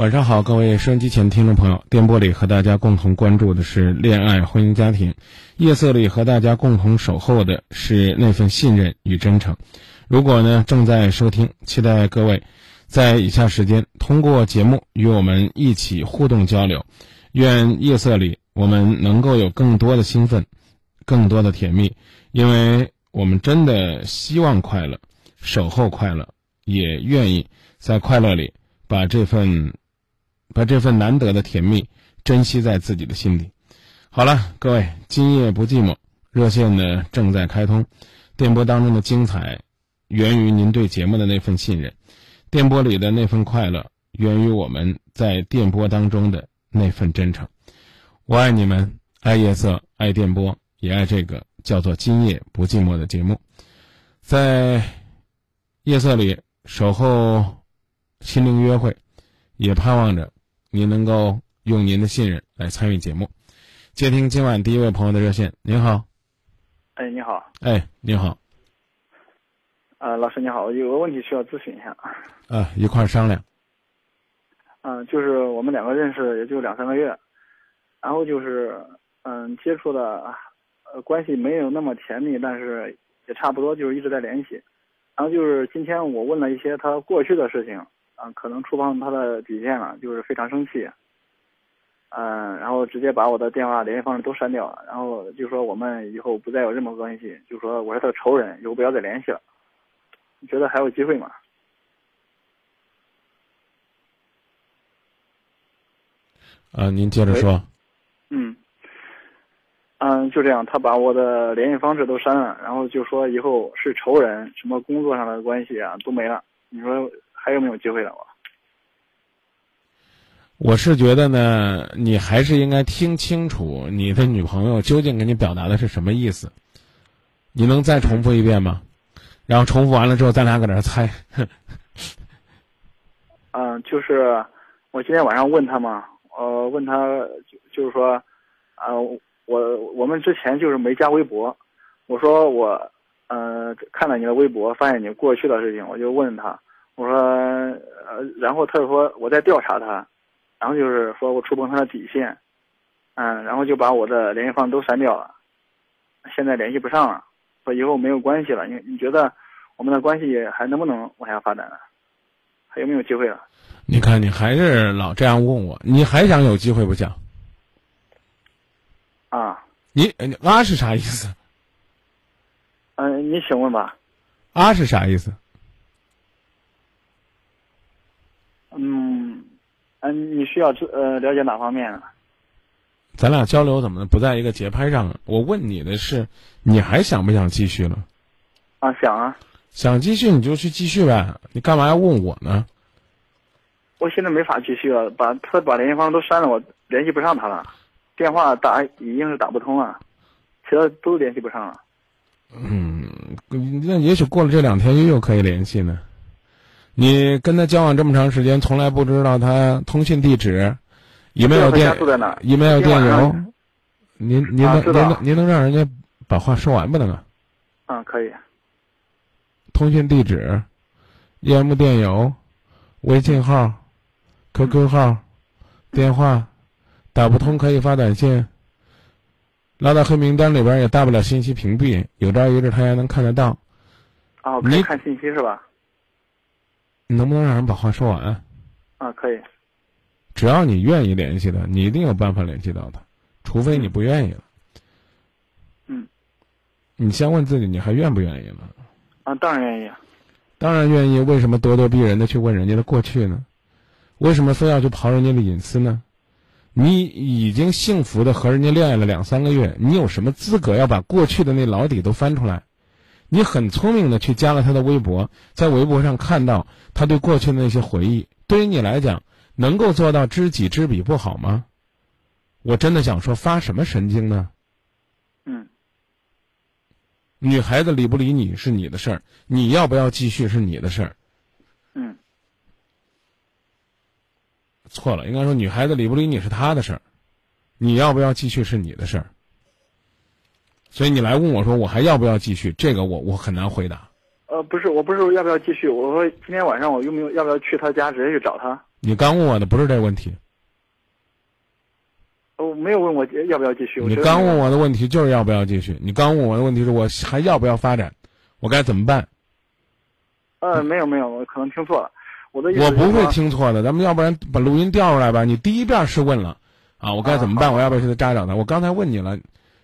晚上好，各位收音机前听众朋友，电波里和大家共同关注的是恋爱、婚姻、家庭；夜色里和大家共同守候的是那份信任与真诚。如果呢正在收听，期待各位在以下时间通过节目与我们一起互动交流。愿夜色里我们能够有更多的兴奋，更多的甜蜜，因为我们真的希望快乐，守候快乐，也愿意在快乐里把这份。把这份难得的甜蜜珍惜在自己的心里。好了，各位，今夜不寂寞，热线呢正在开通，电波当中的精彩源于您对节目的那份信任，电波里的那份快乐源于我们在电波当中的那份真诚。我爱你们，爱夜色，爱电波，也爱这个叫做“今夜不寂寞”的节目，在夜色里守候心灵约会，也盼望着。您能够用您的信任来参与节目，接听今晚第一位朋友的热线。您好，哎，你好，哎，你好，呃，老师你好，有个问题需要咨询一下，啊，一块儿商量。嗯，就是我们两个认识也就两三个月，然后就是嗯接触的，呃关系没有那么甜蜜，但是也差不多，就是一直在联系。然后就是今天我问了一些他过去的事情。嗯，可能触碰他的底线了，就是非常生气。嗯，然后直接把我的电话、联系方式都删掉了，然后就说我们以后不再有任何关系，就说我是他的仇人，以后不要再联系了。你觉得还有机会吗？啊，您接着说。嗯。嗯，就这样，他把我的联系方式都删了，然后就说以后是仇人，什么工作上的关系啊都没了。你说？还有没有机会了？我我是觉得呢，你还是应该听清楚你的女朋友究竟给你表达的是什么意思。你能再重复一遍吗？然后重复完了之后，咱俩搁那猜。嗯，就是我今天晚上问他嘛，呃，问他就就是说，啊，我我们之前就是没加微博，我说我，呃，看了你的微博，发现你过去的事情，我就问他。我说，呃，然后他就说我在调查他，然后就是说我触碰他的底线，嗯，然后就把我的联系方式都删掉了，现在联系不上了，说以后没有关系了。你你觉得我们的关系还能不能往下发展了？还有没有机会了？你看，你还是老这样问我，你还想有机会不讲？啊？你你啊是啥意思？嗯，你请问吧。啊是啥意思？嗯，嗯，你需要知呃了解哪方面？咱俩交流怎么不在一个节拍上？我问你的是，你还想不想继续了？啊，想啊。想继续你就去继续呗，你干嘛要问我呢？我现在没法继续了，把他把联系方式都删了，我联系不上他了，电话打已经是打不通了，其他都联系不上了。嗯，那也许过了这两天又又可以联系呢。你跟他交往这么长时间，从来不知道他通讯地址，有没有电，有没有电邮？您您能您能您能让人家把话说完不能啊？嗯，可以。通讯地址、EM 电邮、微信号、QQ 号、电话，打不通可以发短信，拉到黑名单里边也大不了信息屏蔽，有朝一日他也能看得到。哦，可以看信息是吧？你能不能让人把话说完？啊，可以。只要你愿意联系他，你一定有办法联系到他，除非你不愿意了。嗯。你先问自己，你还愿不愿意了？啊，当然愿意。当然愿意。为什么咄咄逼人的去问人家的过去呢？为什么非要去刨人家的隐私呢？你已经幸福的和人家恋爱了两三个月，你有什么资格要把过去的那老底都翻出来？你很聪明的去加了他的微博，在微博上看到他对过去的那些回忆，对于你来讲，能够做到知己知彼不好吗？我真的想说，发什么神经呢？嗯。女孩子理不理你是你的事儿，你要不要继续是你的事儿。嗯。错了，应该说女孩子理不理你是她的事儿，你要不要继续是你的事儿。所以你来问我说我还要不要继续？这个我我很难回答。呃，呃，不是，我不是说要不要继续，我说今天晚上我用不用要不要去他家直接去找他？你刚问我的不是这个问题，我没有问我要不要继续。你刚问我的问题就是要不要继续？你刚问我的问题是我还要不要发展？我该怎么办？呃，没有没有，我可能听错了。我的意思我不会听错的，咱们要不然把录音调出来吧。你第一遍是问了啊，我该怎么办？我要不要去他家找他？我刚才问你了，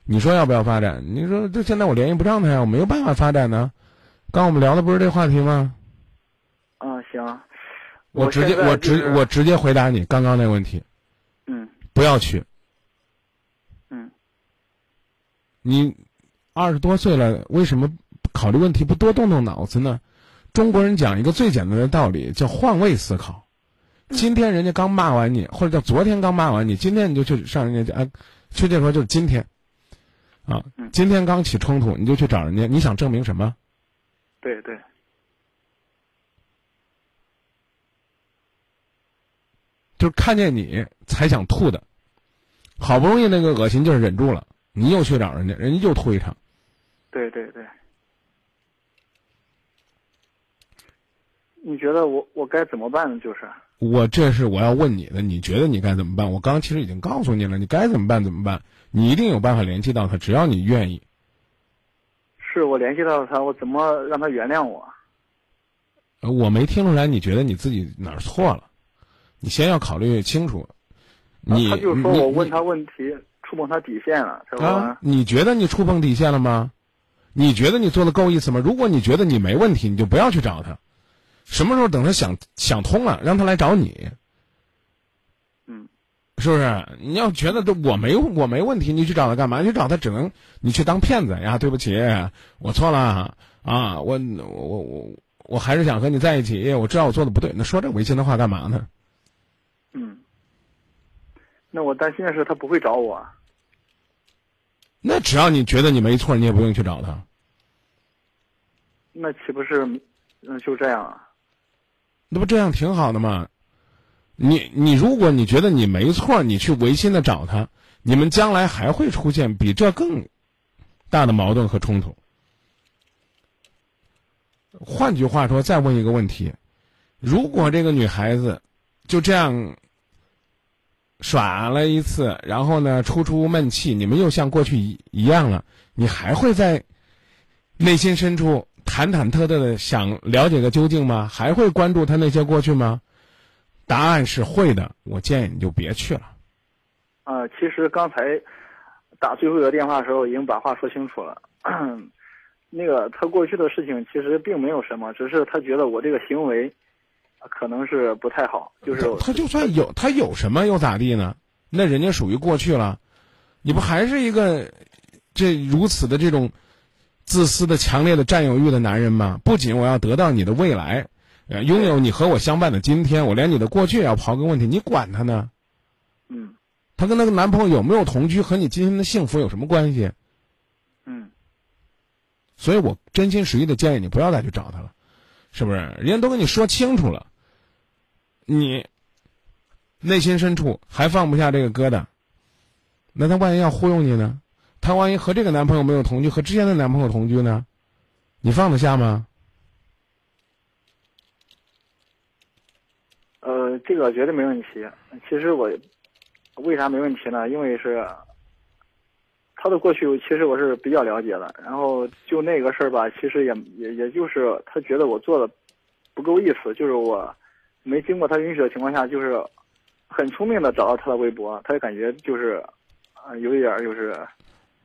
你说要不要发展？你说这现在我联系不上他呀，我没有办法发展呢。刚我们聊的不是这话题吗？啊，行。我直接我直我直接回答你刚刚那个问题。嗯。不要去。嗯。你二十多岁了，为什么考虑问题不多动动脑子呢？中国人讲一个最简单的道理，叫换位思考。今天人家刚骂完你，或者叫昨天刚骂完你，今天你就去上人家家，确切说就是今天。啊，今天刚起冲突，你就去找人家，你想证明什么？对对，就是看见你才想吐的，好不容易那个恶心劲儿忍住了，你又去找人家，人家又吐一场。对对对，你觉得我我该怎么办呢？就是我这是我要问你的，你觉得你该怎么办？我刚其实已经告诉你了，你该怎么办怎么办？你一定有办法联系到他，只要你愿意。是我联系到他，我怎么让他原谅我？我没听出来，你觉得你自己哪儿错了？你先要考虑清楚。你他就说我问他问题触碰他底线了，啊？你觉得你触碰底线了吗？你觉得你做的够意思吗？如果你觉得你没问题，你就不要去找他。什么时候等他想想通了，让他来找你。嗯。是不是？你要觉得都我没我没问题，你去找他干嘛？你去找他只能你去当骗子呀！对不起，我错了啊！我我我我还是想和你在一起。我知道我做的不对，那说这违心的话干嘛呢？嗯。那我担心的是他不会找我。那只要你觉得你没错，你也不用去找他。那岂不是嗯就这样啊？那不这样挺好的吗？你你如果你觉得你没错，你去违心的找他，你们将来还会出现比这更大的矛盾和冲突。换句话说，再问一个问题：如果这个女孩子就这样耍了一次，然后呢出出闷气，你们又像过去一一样了，你还会在内心深处忐忐忑忑的想了解个究竟吗？还会关注他那些过去吗？答案是会的，我建议你就别去了。啊，其实刚才打最后一个电话的时候，已经把话说清楚了。那个他过去的事情其实并没有什么，只是他觉得我这个行为可能是不太好。就是他就算有他有什么又咋地呢？那人家属于过去了，你不还是一个这如此的这种自私的、强烈的占有欲的男人吗？不仅我要得到你的未来。拥有你和我相伴的今天，我连你的过去也要刨根问底，你管他呢？嗯，他跟那个男朋友有没有同居，和你今天的幸福有什么关系？嗯，所以我真心实意的建议你不要再去找他了，是不是？人家都跟你说清楚了，你内心深处还放不下这个疙瘩，那他万一要忽悠你呢？他万一和这个男朋友没有同居，和之前的男朋友同居呢？你放得下吗？呃，这个绝对没问题。其实我为啥没问题呢？因为是他的过去，其实我是比较了解的。然后就那个事儿吧，其实也也也就是他觉得我做的不够意思，就是我没经过他允许的情况下，就是很聪明的找到他的微博，他就感觉就是啊，有一点就是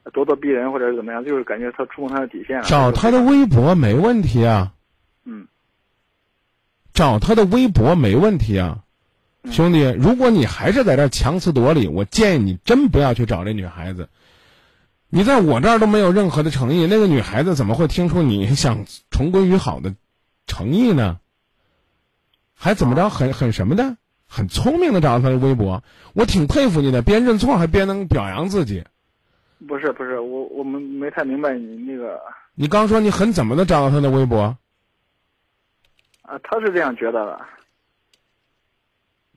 咄咄逼人或者是怎么样，就是感觉他触碰他的底线了。找他的微博没问题啊。嗯。找他的微博没问题啊，兄弟，如果你还是在这强词夺理，我建议你真不要去找这女孩子。你在我这儿都没有任何的诚意，那个女孩子怎么会听出你 想重归于好的诚意呢？还怎么着？很很什么的？很聪明的找到他的微博，我挺佩服你的，边认错还边能表扬自己。不是不是，我我们没太明白你那个。你刚说你很怎么的找到他的微博？啊，他是这样觉得的，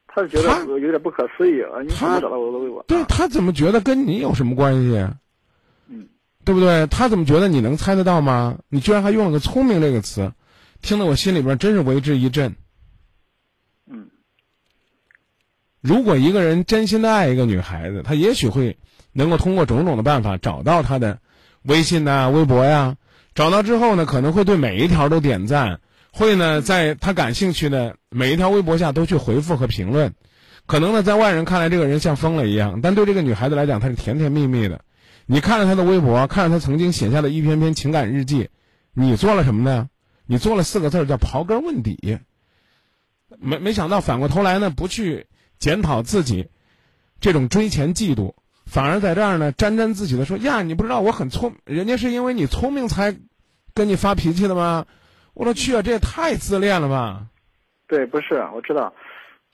他是觉得有点不可思议啊！你怎么找到我的微博？对他怎么觉得跟你有什么关系？嗯，对不对？他怎么觉得你能猜得到吗？你居然还用了个“聪明”这个词，听得我心里边真是为之一震。嗯如果一个人真心的爱一个女孩子，他也许会能够通过种种的办法找到她的微信呐、微博呀。找到之后呢，可能会对每一条都点赞，会呢在他感兴趣的每一条微博下都去回复和评论。可能呢，在外人看来，这个人像疯了一样，但对这个女孩子来讲，她是甜甜蜜蜜的。你看了她的微博，看了她曾经写下的一篇篇情感日记，你做了什么呢？你做了四个字叫刨根问底。没没想到反过头来呢，不去检讨自己这种追钱嫉妒，反而在这儿呢沾沾自喜的说呀，你不知道我很聪，人家是因为你聪明才跟你发脾气的吗？我说去啊，这也太自恋了吧！对，不是，我知道，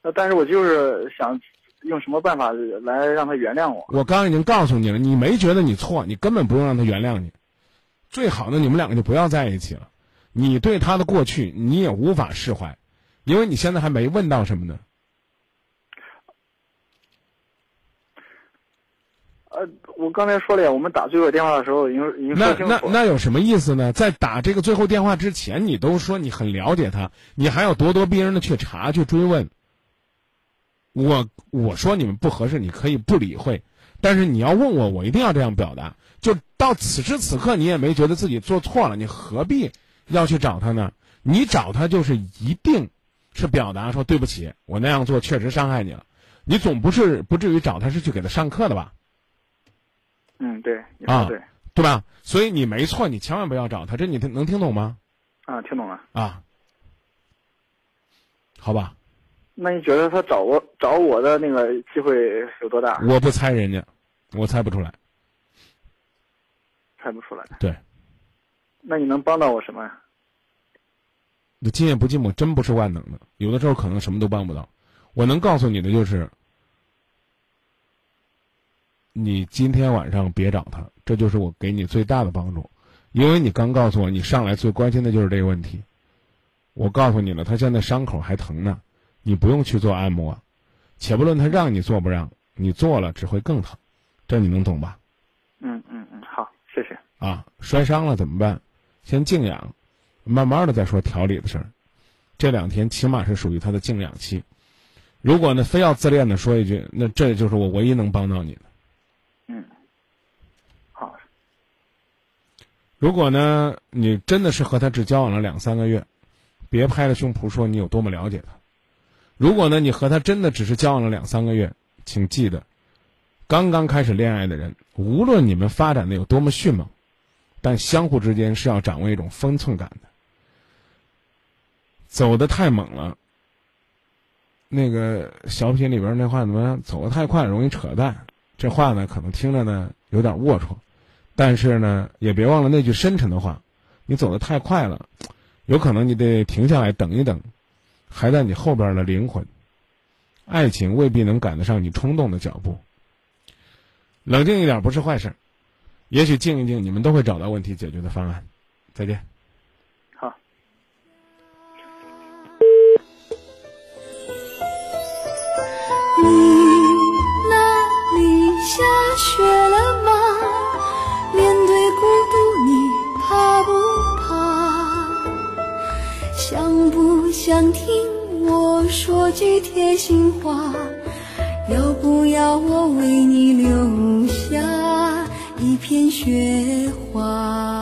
那，但是我就是想用什么办法来让他原谅我。我刚刚已经告诉你了，你没觉得你错，你根本不用让他原谅你。最好的，你们两个就不要在一起了。你对他的过去，你也无法释怀，因为你现在还没问到什么呢。呃，我刚才说了呀，我们打最后电话的时候已经已经那说清楚了。那那有什么意思呢？在打这个最后电话之前，你都说你很了解他，你还要咄咄逼人的去查去追问。我我说你们不合适，你可以不理会，但是你要问我，我一定要这样表达。就到此时此刻，你也没觉得自己做错了，你何必要去找他呢？你找他就是一定是表达说对不起，我那样做确实伤害你了。你总不是不至于找他是去给他上课的吧？嗯，对，啊对，对吧？所以你没错，你千万不要找他，这你听能听懂吗？啊，听懂了。啊，好吧，那你觉得他找我找我的那个机会有多大？我不猜人家，我猜不出来。猜不出来。对，那你能帮到我什么呀？你今夜不寂寞真不是万能的，有的时候可能什么都帮不到。我能告诉你的就是，你今天晚上别找他，这就是我给你最大的帮助，因为你刚告诉我你上来最关心的就是这个问题。我告诉你了，他现在伤口还疼呢，你不用去做按摩，且不论他让你做不让，你做了只会更疼，这你能懂吧？嗯嗯嗯，好，谢谢。啊，摔伤了怎么办？先静养，慢慢的再说调理的事儿。这两天起码是属于他的静养期。如果呢非要自恋的说一句，那这就是我唯一能帮到你的。嗯，好，如果呢你真的是和他只交往了两三个月，别拍着胸脯说你有多么了解他。如果呢你和他真的只是交往了两三个月，请记得，刚刚开始恋爱的人，无论你们发展的有多么迅猛，但相互之间是要掌握一种分寸感的。走得太猛了，那个小品里边那话怎么走得太快容易扯淡？这话呢，可能听着呢有点龌龊，但是呢，也别忘了那句深沉的话：你走得太快了，有可能你得停下来等一等，还在你后边的灵魂。爱情未必能赶得上你冲动的脚步。冷静一点不是坏事，也许静一静，你们都会找到问题解决的方案。再见。想听我说句贴心话？要不要我为你留下一片雪花？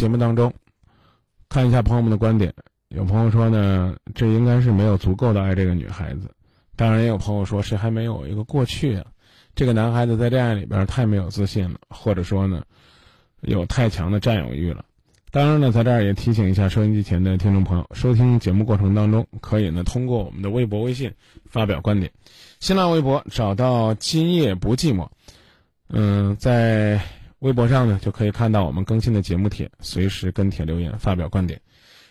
节目当中，看一下朋友们的观点。有朋友说呢，这应该是没有足够的爱这个女孩子。当然，也有朋友说，谁还没有一个过去啊？这个男孩子在恋爱里边太没有自信了，或者说呢，有太强的占有欲了。当然呢，在这儿也提醒一下收音机前的听众朋友，收听节目过程当中，可以呢通过我们的微博、微信发表观点。新浪微博找到“今夜不寂寞”，嗯，在微博上呢就可以看到我们更新的节目帖，随时跟帖留言发表观点。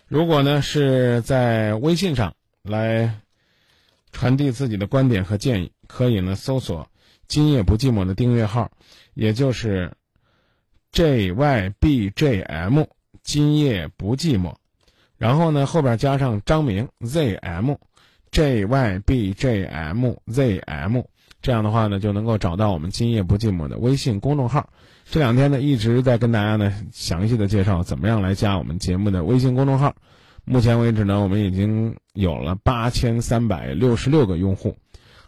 如果呢是在微信上来传递自己的观点和建议，可以呢搜索“今夜不寂寞”的订阅号，也就是 JYBJM。今夜不寂寞，然后呢，后边加上张明 ZM，JYBJMZM，这样的话呢，就能够找到我们今夜不寂寞的微信公众号。这两天呢，一直在跟大家呢详细的介绍怎么样来加我们节目的微信公众号。目前为止呢，我们已经有了八千三百六十六个用户。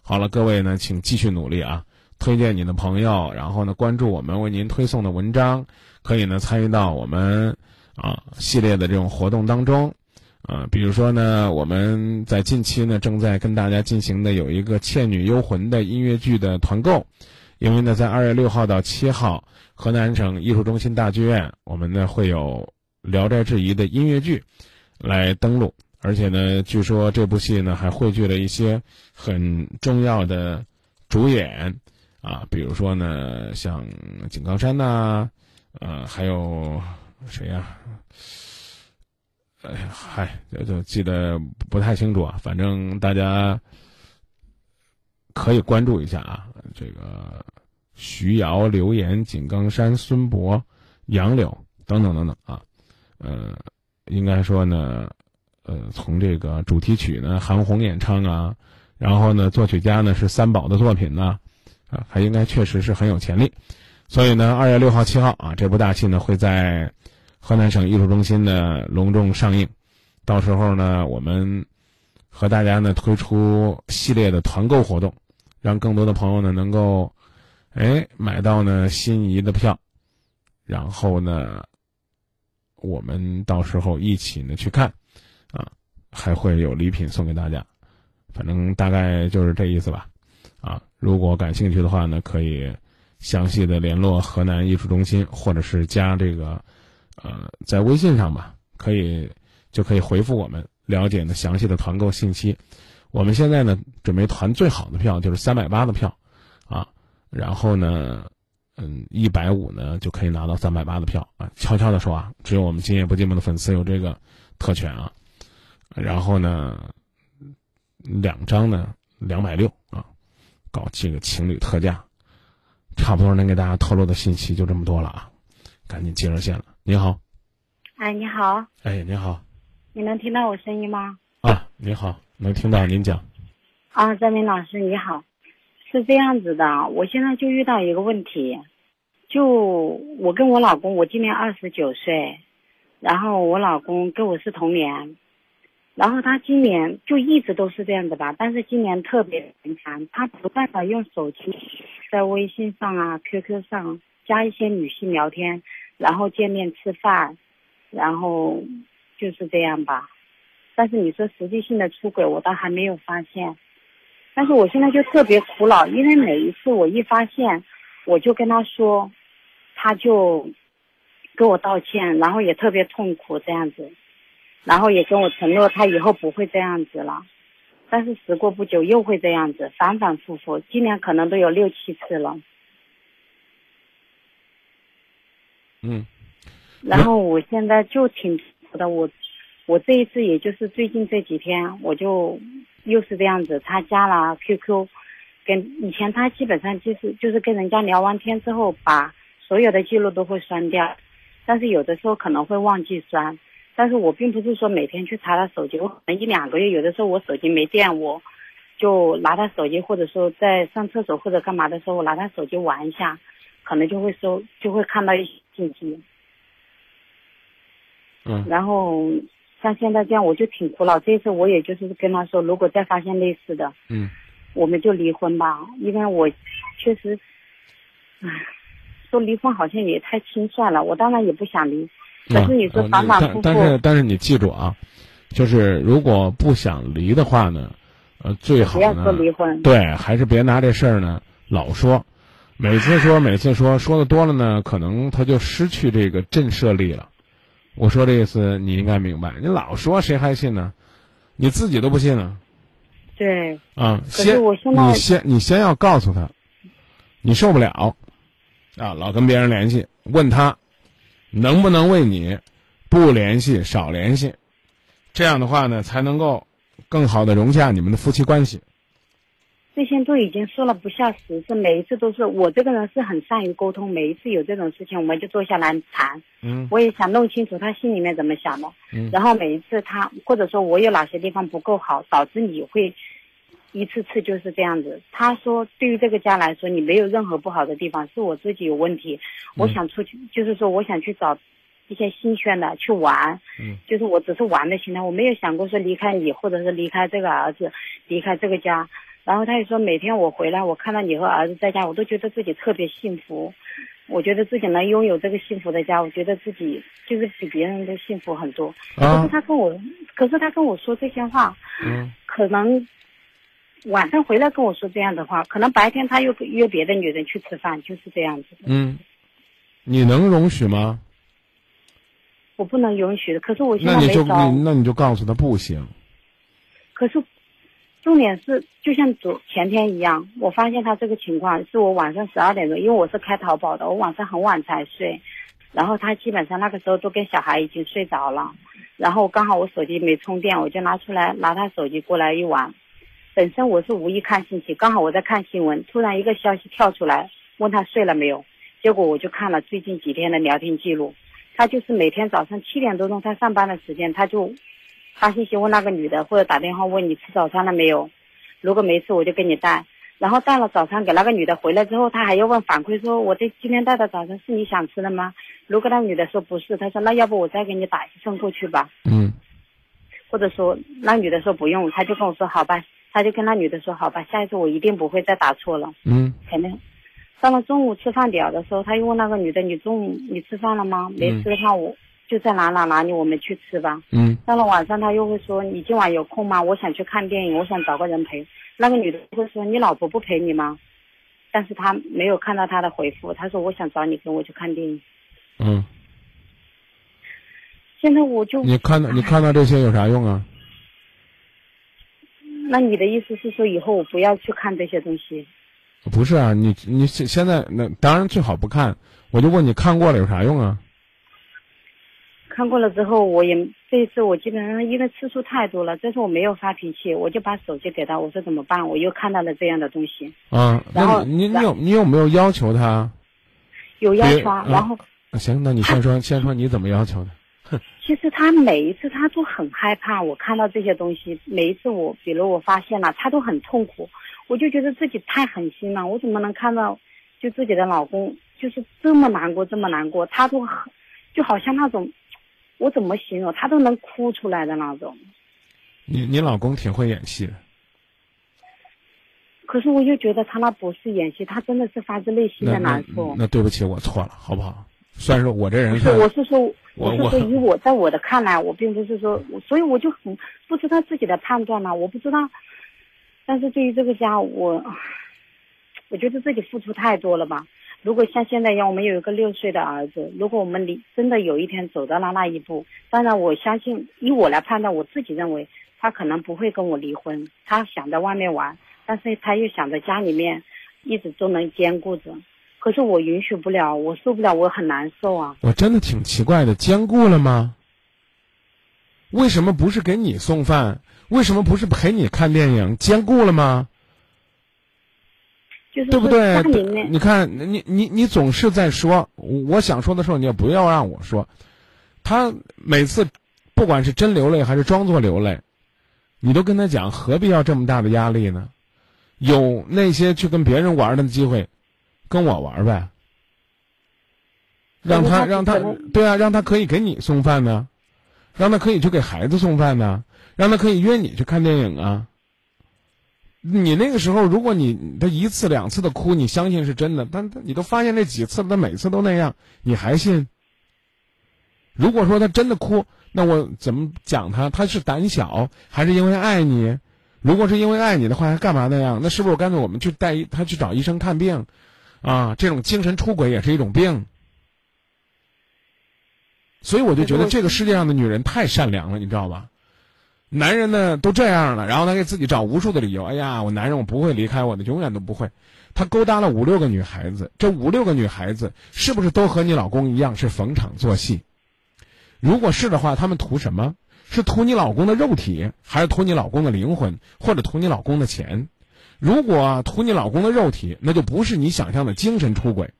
好了，各位呢，请继续努力啊，推荐你的朋友，然后呢，关注我们为您推送的文章，可以呢参与到我们。啊，系列的这种活动当中，啊，比如说呢，我们在近期呢正在跟大家进行的有一个《倩女幽魂》的音乐剧的团购，因为呢，在二月六号到七号，河南省艺术中心大剧院，我们呢会有《聊斋志异》的音乐剧来登陆，而且呢，据说这部戏呢还汇聚了一些很重要的主演，啊，比如说呢，像井冈山呐，呃，还有。谁呀？哎，嗨，就就记得不太清楚啊。反正大家可以关注一下啊。这个徐瑶、刘岩、井冈山、孙博、杨柳等等等等啊。呃，应该说呢，呃，从这个主题曲呢，韩红演唱啊，然后呢，作曲家呢是三宝的作品呢，啊，还应该确实是很有潜力。所以呢，二月六号、七号啊，这部大戏呢会在。河南省艺术中心呢隆重上映，到时候呢，我们和大家呢推出系列的团购活动，让更多的朋友呢能够哎买到呢心仪的票，然后呢，我们到时候一起呢去看，啊，还会有礼品送给大家，反正大概就是这意思吧，啊，如果感兴趣的话呢，可以详细的联络河南艺术中心，或者是加这个。呃，在微信上吧，可以就可以回复我们了解呢详细的团购信息。我们现在呢准备团最好的票，就是三百八的票，啊，然后呢，嗯，一百五呢就可以拿到三百八的票啊。悄悄的说啊，只有我们今夜不寂寞的粉丝有这个特权啊。然后呢，两张呢两百六啊，搞这个情侣特价，差不多能给大家透露的信息就这么多了啊。赶紧接热线了。你好，哎，你好，哎，你好，你能听到我声音吗？啊，你好，能听到，您讲。啊，张明老师你好，是这样子的，我现在就遇到一个问题，就我跟我老公，我今年二十九岁，然后我老公跟我是同年，然后他今年就一直都是这样子吧，但是今年特别频繁，他不断的用手机在微信上啊、QQ 上加一些女性聊天。然后见面吃饭，然后就是这样吧。但是你说实际性的出轨，我倒还没有发现。但是我现在就特别苦恼，因为每一次我一发现，我就跟他说，他就跟我道歉，然后也特别痛苦这样子，然后也跟我承诺他以后不会这样子了。但是时过不久又会这样子，反反复复，今年可能都有六七次了。嗯，然后我现在就挺的，我我这一次也就是最近这几天，我就又是这样子，他加了 QQ，跟以前他基本上就是就是跟人家聊完天之后，把所有的记录都会删掉，但是有的时候可能会忘记删，但是我并不是说每天去查他手机，我可能一两个月有的时候我手机没电，我就拿他手机，或者说在上厕所或者干嘛的时候，我拿他手机玩一下。可能就会收，就会看到一些信息。嗯。然后像现在这样，我就挺苦恼。这次我也就是跟他说，如果再发现类似的，嗯，我们就离婚吧。因为我确实，唉，说离婚好像也太轻率了。我当然也不想离，可是你说反反复复。但是但是你记住啊，就是如果不想离的话呢，呃，最好不要说离婚。对，还是别拿这事儿呢老说。每次说，每次说，说的多了呢，可能他就失去这个震慑力了。我说这意思你应该明白，你老说谁还信呢？你自己都不信呢。对，啊，先你先你先要告诉他，你受不了，啊，老跟别人联系，问他能不能为你不联系少联系，这样的话呢，才能够更好的融洽你们的夫妻关系。这些都已经说了不下十次，每一次都是我这个人是很善于沟通，每一次有这种事情，我们就坐下来谈。嗯我也想弄清楚他心里面怎么想的。嗯然后每一次他或者说我有哪些地方不够好，导致你会一次次就是这样子。他说对于这个家来说，你没有任何不好的地方，是我自己有问题。我想出去，就是说我想去找一些新鲜的去玩。嗯，就是我只是玩的心态，我没有想过说离开你，或者是离开这个儿子，离开这个家。然后他也说，每天我回来，我看到你和儿子在家，我都觉得自己特别幸福。我觉得自己能拥有这个幸福的家，我觉得自己就是比别人都幸福很多。可啊是他跟我，可是他跟我说这些话，嗯可能晚上回来跟我说这样的话，可能白天他又约别的女人去吃饭，就是这样子的。嗯，你能容许吗？我不能允许的。可是我现在没那。你那你就告诉他不行。可是，重点是，就像昨前天一样，我发现他这个情况是我晚上十二点钟，因为我是开淘宝的，我晚上很晚才睡，然后他基本上那个时候都跟小孩已经睡着了，然后刚好我手机没充电，我就拿出来拿他手机过来一玩。本身我是无意看信息，刚好我在看新闻，突然一个消息跳出来，问他睡了没有，结果我就看了最近几天的聊天记录，他就是每天早上七点多钟他上班的时间，他就发信息问那个女的，或者打电话问你吃早餐了没有，如果没吃我就给你带，然后带了早餐给那个女的回来之后，他还要问反馈说我这今天带的早餐是你想吃的吗？如果那女的说不是，他说那要不我再给你打一份过去吧，嗯或者说那女的说不用，他就跟我说好吧，他就跟那女的说好吧，下一次我一定不会再打错了。嗯肯定。到了中午吃饭点的时候，他又问那个女的：“你中午你吃饭了吗？没吃的话，我就在哪哪哪里，我们去吃吧。”嗯到了晚上，他又会说：“你今晚有空吗？我想去看电影，我想找个人陪。”那个女的会说：“你老婆不陪你吗？”但是他没有看到他的回复，他说：“我想找你跟我去看电影。嗯，”现在我就，你看到你看到这些有啥用啊？那你的意思是说以后我不要去看这些东西？不是啊，你你现现在那当然最好不看。我就问你看过了有啥用啊？看过了之后，我也这一次我基本上因为次数太多了，这次我没有发脾气，我就把手机给他，我说怎么办？我又看到了这样的东西，啊，然后那你你有你有没有要求他？有要求啊。然后啊行，那你先说先说你怎么要求的？其实他每一次他都很害怕我看到这些东西，每一次我比如我发现了，他都很痛苦，我就觉得自己太狠心了，我怎么能看到就自己的老公就是这么难过这么难过，他都很就好像那种我怎么形容，他都能哭出来的那种。你你老公挺会演戏的，可是我又觉得他那不是演戏，他真的是发自内心的难受。那对不起，我错了，好不好？虽然说我这人不是，我是说，我我是说，以我在我的看来，我并不是说，所以我就很不知道自己的判断了，我不知道。但是对于这个家，我我觉得自己付出太多了吧。如果像现在一样，我们有一个六岁的儿子，如果我们离真的有一天走到了那一步，当然我相信，以我来判断，我自己认为他可能不会跟我离婚，他想在外面玩，但是他又想在家里面一直都能兼顾着。可是我允许不了，我受不了，我很难受啊。我真的挺奇怪的，兼顾了吗？为什么不是给你送饭？为什么不是陪你看电影？兼顾了吗？就是对不对？你看，你你你总是在说，我想说的时候，你也不要让我说。他每次，不管是真流泪还是装作流泪，你都跟他讲，何必要这么大的压力呢？有那些去跟别人玩的机会，跟我玩呗。让他他让他对啊，让他可以给你送饭呢，让他可以去给孩子送饭呢，让他可以约你去看电影啊。你那个时候，如果你他一次两次的哭，你相信是真的，但他你都发现那几次了，他每次都那样，你还信？如果说他真的哭，那我怎么讲他？他是胆小，还是因为爱你？如果是因为爱你的话，他干嘛那样？那是不是干脆我们去带他去找医生看病？啊，这种精神出轨也是一种病。所以我就觉得这个世界上的女人太善良了，你知道吧？男人呢都这样了，然后他给自己找无数的理由。哎呀，我男人我不会离开我的，永远都不会。他勾搭了五六个女孩子，这五六个女孩子是不是都和你老公一样是逢场作戏？如果是的话，他们图什么？是图你老公的肉体，还是图你老公的灵魂，或者图你老公的钱？如果图你老公的肉体，那就不是你想象的精神出轨。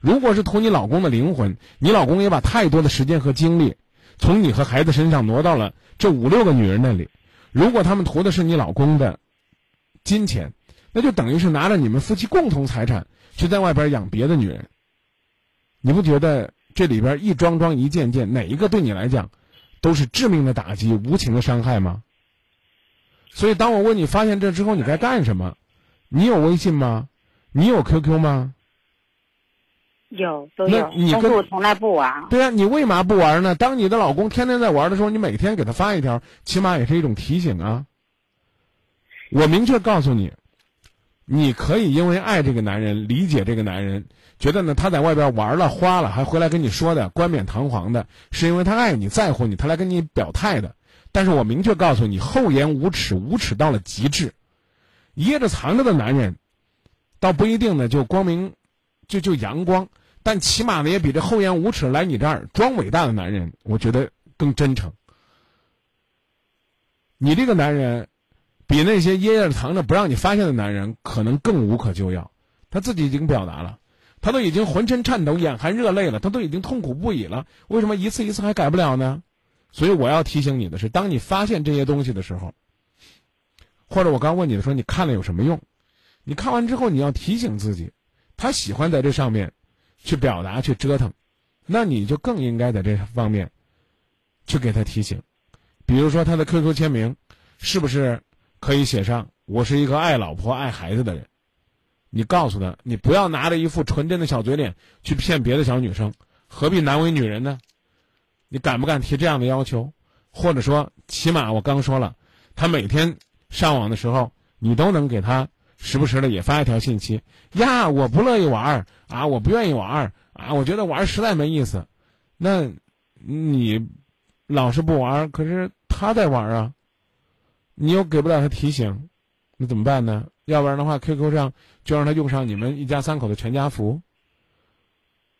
如果是图你老公的灵魂，你老公也把太多的时间和精力从你和孩子身上挪到了这五六个女人那里。如果他们图的是你老公的金钱，那就等于是拿着你们夫妻共同财产去在外边养别的女人。你不觉得这里边一桩桩一件件哪一个对你来讲都是致命的打击、无情的伤害吗？所以，当我问你发现这之后你该干什么，你有微信吗？你有 QQ 吗？有都有，你但是我从来不玩。对呀，你为嘛不玩呢？当你的老公天天在玩的时候，你每天给他发一条，起码也是一种提醒啊。我明确告诉你，你可以因为爱这个男人，理解这个男人，觉得呢他在外边玩了花了，还回来跟你说的冠冕堂皇的，是因为他爱你在乎你，他来跟你表态的。但是我明确告诉你，厚颜无耻，无耻到了极致，掖着藏着的男人，倒不一定呢就光明。就就阳光，但起码呢也比这厚颜无耻来你这儿装伟大的男人，我觉得更真诚。你这个男人，比那些掖着藏着不让你发现的男人，可能更无可救药。他自己已经表达了，他都已经浑身颤抖、眼含热泪了，他都已经痛苦不已了。为什么一次一次还改不了呢？所以我要提醒你的是，当你发现这些东西的时候，或者我刚问你的时候，你看了有什么用？你看完之后，你要提醒自己。他喜欢在这上面去表达、去折腾，那你就更应该在这方面去给他提醒。比如说，他的 QQ 签名是不是可以写上“我是一个爱老婆、爱孩子的人”？你告诉他，你不要拿着一副纯真的小嘴脸去骗别的小女生，何必难为女人呢？你敢不敢提这样的要求？或者说，起码我刚说了，他每天上网的时候，你都能给他。时不时的也发一条信息呀，我不乐意玩儿啊，我不愿意玩儿啊，我觉得玩儿实在没意思。那，你老是不玩儿，可是他在玩儿啊，你又给不了他提醒，那怎么办呢？要不然的话，QQ 上就让他用上你们一家三口的全家福。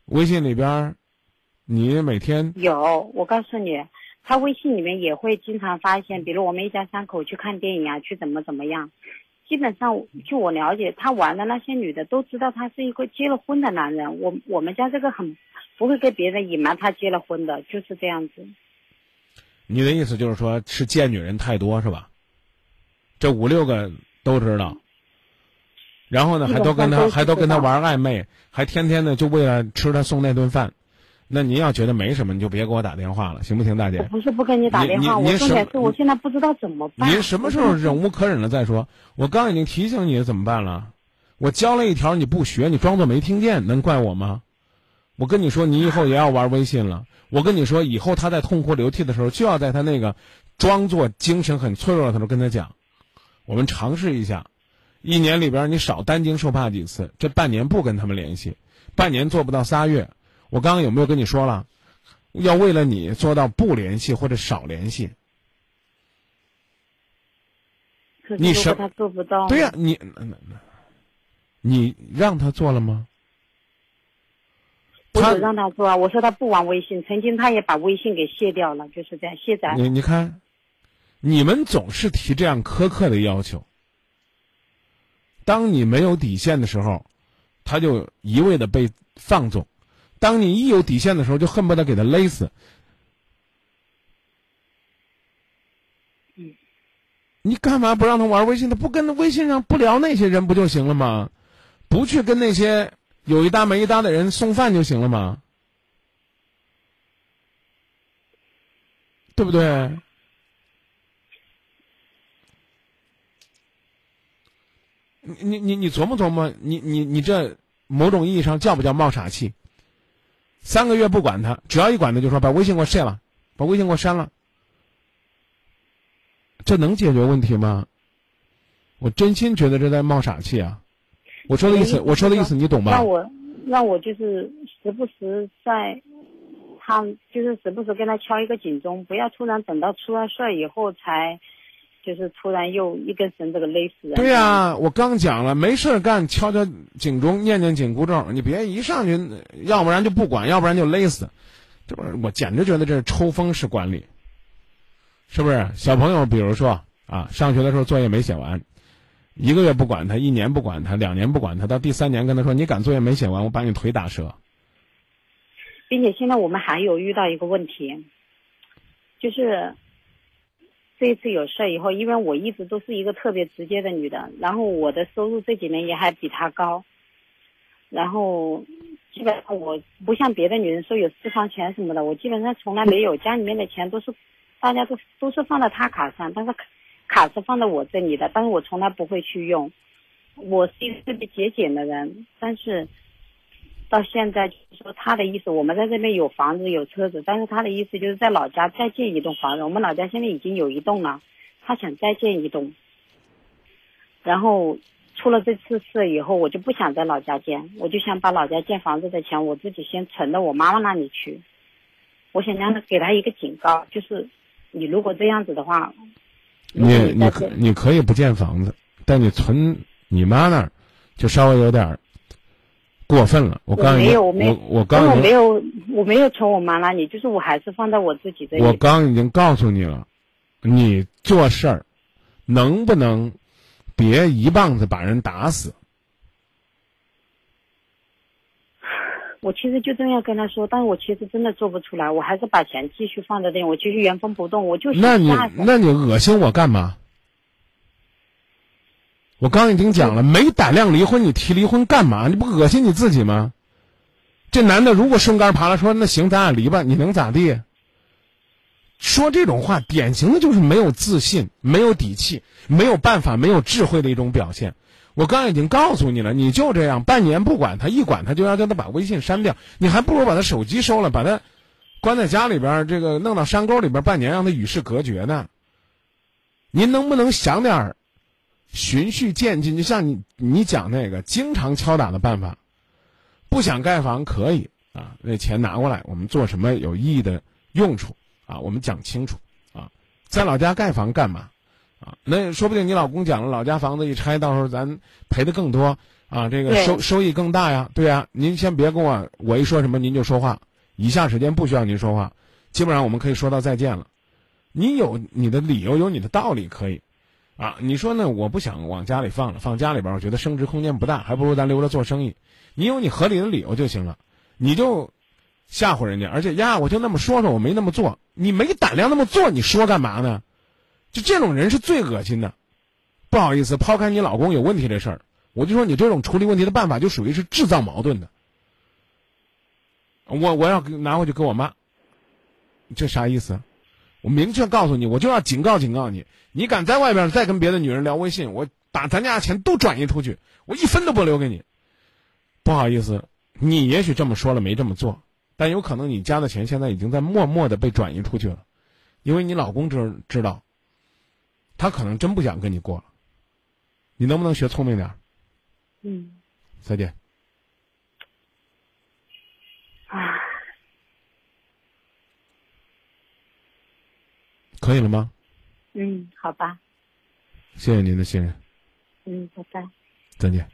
微信里边，你每天有，我告诉你，他微信里面也会经常发现，比如我们一家三口去看电影啊，去怎么怎么样。基本上，据我了解，他玩的那些女的都知道他是一个结了婚的男人。我我们家这个很不会跟别人隐瞒他结了婚的，就是这样子。你的意思就是说，是见女人太多是吧？这五六个都知道，然后呢，还都跟他还都跟他玩暧昧，还天天的就为了吃他送那顿饭。那您要觉得没什么，你就别给我打电话了，行不行，大姐？不是不跟你打电话，我重点是我现在不知道怎么办。您什么时候忍无可忍了再说？我刚已经提醒你怎么办了，我教了一条你不学，你装作没听见，能怪我吗？我跟你说，你以后也要玩微信了。我跟你说，以后他在痛哭流涕的时候，就要在他那个装作精神很脆弱的时候跟他讲，我们尝试一下，一年里边你少担惊受怕几次，这半年不跟他们联系，半年做不到仨月。我刚刚有没有跟你说了，要为了你做到不联系或者少联系？你什他做不到？对呀，你你让他做了吗？我有让他做啊！我说他不玩微信，曾经他也把微信给卸掉了，就是这样卸载。你你看，你们总是提这样苛刻的要求，当你没有底线的时候，他就一味的被放纵。当你一有底线的时候，就恨不得给他勒死。嗯，你干嘛不让他玩微信？他不跟微信上不聊那些人不就行了吗？不去跟那些有一搭没一搭的人送饭就行了吗？对不对？你你你你琢磨琢磨，你你你这某种意义上叫不叫冒傻气？三个月不管他，只要一管他，就说把微信给我卸了，把微信给我删了。这能解决问题吗？我真心觉得这在冒傻气啊！我说的意思，我说的意思你懂吧？让我让我就是时不时在，他就是时不时跟他敲一个警钟，不要突然等到出了事儿以后才，就是突然又一根绳子给勒死人。对呀、我刚讲了，没事儿干，敲敲警钟，念念紧箍咒，你别一上去，要不然就不管，要不然就勒死，这不是我简直觉得这是抽风式管理，是不是？小朋友，比如说啊，上学的时候作业没写完，一个月不管他，一年不管他，两年不管他，到第三年跟他说你敢作业没写完，我把你腿打折。并且现在我们还有遇到一个问题，就是这一次有事以后，因为我一直都是一个特别直接的女的，然后我的收入这几年也还比他高，然后基本上我不像别的女人说有私房钱什么的，我基本上从来没有，家里面的钱都是大家都都是放在他卡上，但是卡是放在我这里的，但是我从来不会去用。我是一个特别节俭的人，但是到现在就是说他的意思，我们在这边有房子有车子，但是他的意思就是在老家再建一栋房子。我们老家现在已经有一栋了，他想再建一栋。然后出了这次事以后，我就不想在老家建，我就想把老家建房子的钱我自己先存到我妈妈那里去。我想让他给他一个警告，就是你如果这样子的话，你你可你可以不建房子，但你存你妈那儿，就稍微有点儿过分了。我我刚已经没有我没我我刚我没有，我没有从我妈那里，就是我还是放在我自己这里。我刚已经告诉你了，你做事儿能不能别一棒子把人打死？我其实就这样跟他说，但是我其实真的做不出来，我还是把钱继续放在那里，我继续原封不动，我就想那你那你恶心我干嘛？我刚已经讲了，没胆量离婚，你提离婚干嘛？你不恶心你自己吗？这男的如果顺杆爬了，说那行，咱俩离吧，你能咋地？说这种话，典型的就是没有自信、没有底气、没有办法、没有智慧的一种表现。我刚已经告诉你了，你就这样，半年不管他，一管他就要叫他把微信删掉，你还不如把他手机收了，把他关在家里边，这个弄到山沟里边，半年让他与世隔绝呢。您能不能想点儿循序渐进？就像你你讲那个经常敲打的办法，不想盖房可以啊，那钱拿过来，我们做什么有意义的用处啊？我们讲清楚啊，在老家盖房干嘛？啊，那说不定你老公讲了，老家房子一拆，到时候咱赔的更多啊，这个收收益更大呀。对呀，您先别跟我，我一说什么您就说话，以下时间不需要您说话，基本上我们可以说到再见了。你有你的理由，有你的道理可以，啊，你说呢？我不想往家里放了，放家里边儿，我觉得升值空间不大，还不如咱留着做生意。你有你合理的理由就行了，你就吓唬人家，而且呀，我就那么说说，我没那么做，你没胆量那么做，你说干嘛呢？就这种人是最恶心的。不好意思，抛开你老公有问题这事儿，我就说你这种处理问题的办法就属于是制造矛盾的。我我要拿回去跟我妈，这啥意思？我明确告诉你，我就要警告警告你，你敢在外边再跟别的女人聊微信，我把咱家的钱都转移出去，我一分都不留给你。不好意思，你也许这么说了，没这么做，但有可能你家的钱现在已经在默默的被转移出去了，因为你老公知知道，他可能真不想跟你过了。你能不能学聪明点儿？嗯再见。啊，可以了吗？嗯，好吧，谢谢您的信任，嗯，拜拜。再见。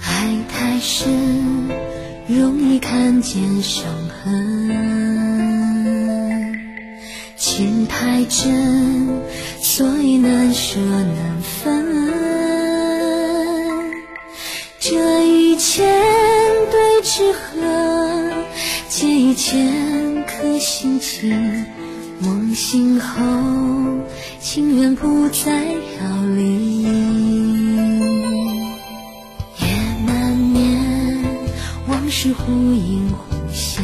爱太深，容易看见伤痕；情太真，所以难舍难分。这一千对之合，借一千颗心情。梦醒后，情缘不再飘零。夜难眠往事忽隐忽现，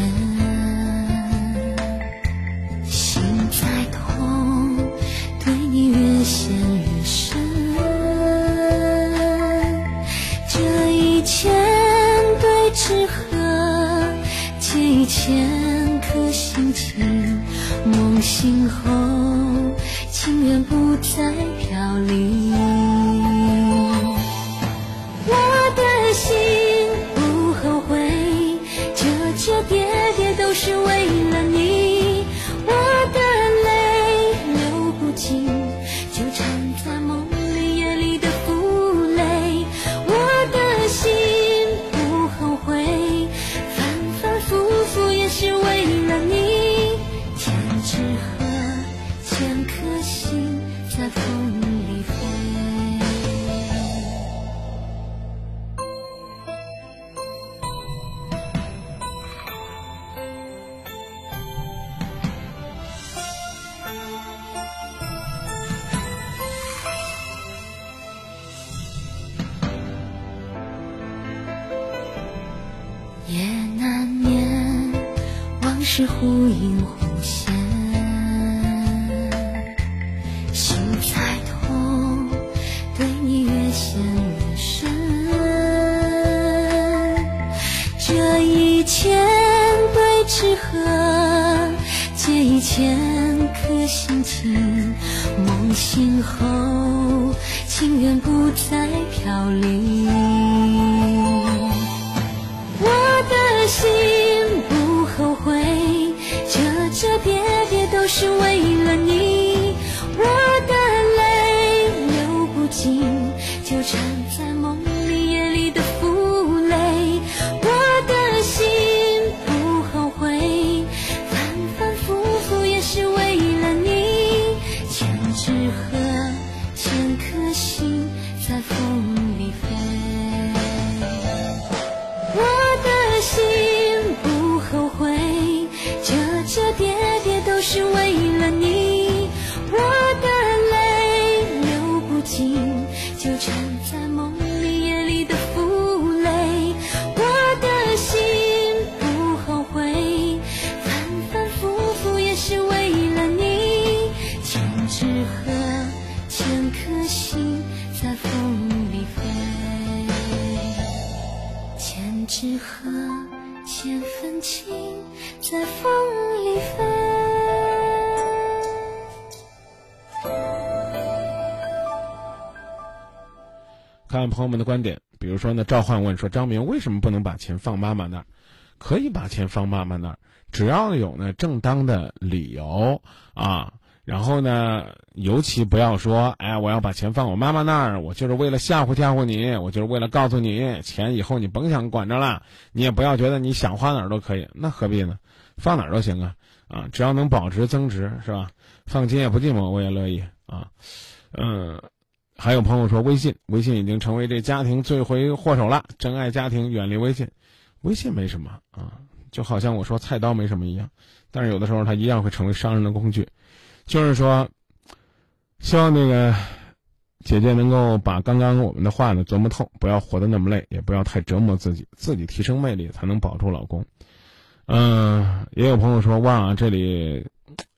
今后，情缘不再飘零。们的观点，比如说呢，赵焕问说张明为什么不能把钱放妈妈那儿？可以把钱放妈妈那儿，只要有呢正当的理由啊。然后呢，尤其不要说，哎，我要把钱放我妈妈那儿，我就是为了吓唬吓唬你，我就是为了告诉你，钱以后你甭想管着了，你也不要觉得你想花哪儿都可以，那何必呢？放哪儿都行啊，啊，只要能保值增值，是吧？放今夜不寂寞，我也乐意啊，嗯。还有朋友说，微信，微信已经成为这家庭罪魁祸首了。珍爱家庭，远离微信。微信没什么啊，就好像我说菜刀没什么一样，但是有的时候它一样会成为伤人的工具。就是说，希望那个姐姐能够把刚刚我们的话呢琢磨透，不要活得那么累，也不要太折磨自己，自己提升魅力才能保住老公。嗯、也有朋友说，哇，这里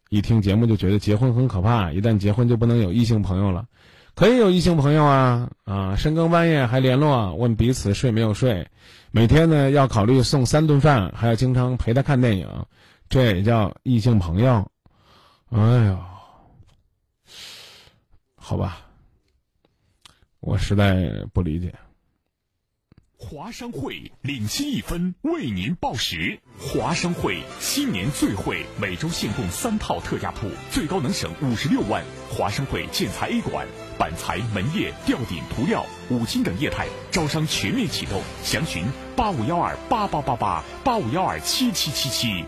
一听节目就觉得结婚很可怕，一旦结婚就不能有异性朋友了。可以有异性朋友啊啊，深更半夜还联络，问彼此睡没有睡，每天呢要考虑送三顿饭，还要经常陪他看电影，这也叫异性朋友。哎呦，好吧，我实在不理解。华商会领先一分，为您报时。华商会新年最惠，每周限供三套特价铺，最高能省五十六万。华商会建材 A 馆，板材、门业、吊顶、涂料、五金等业态招商全面启动，详询八五幺二八八八八八五幺二七七七七。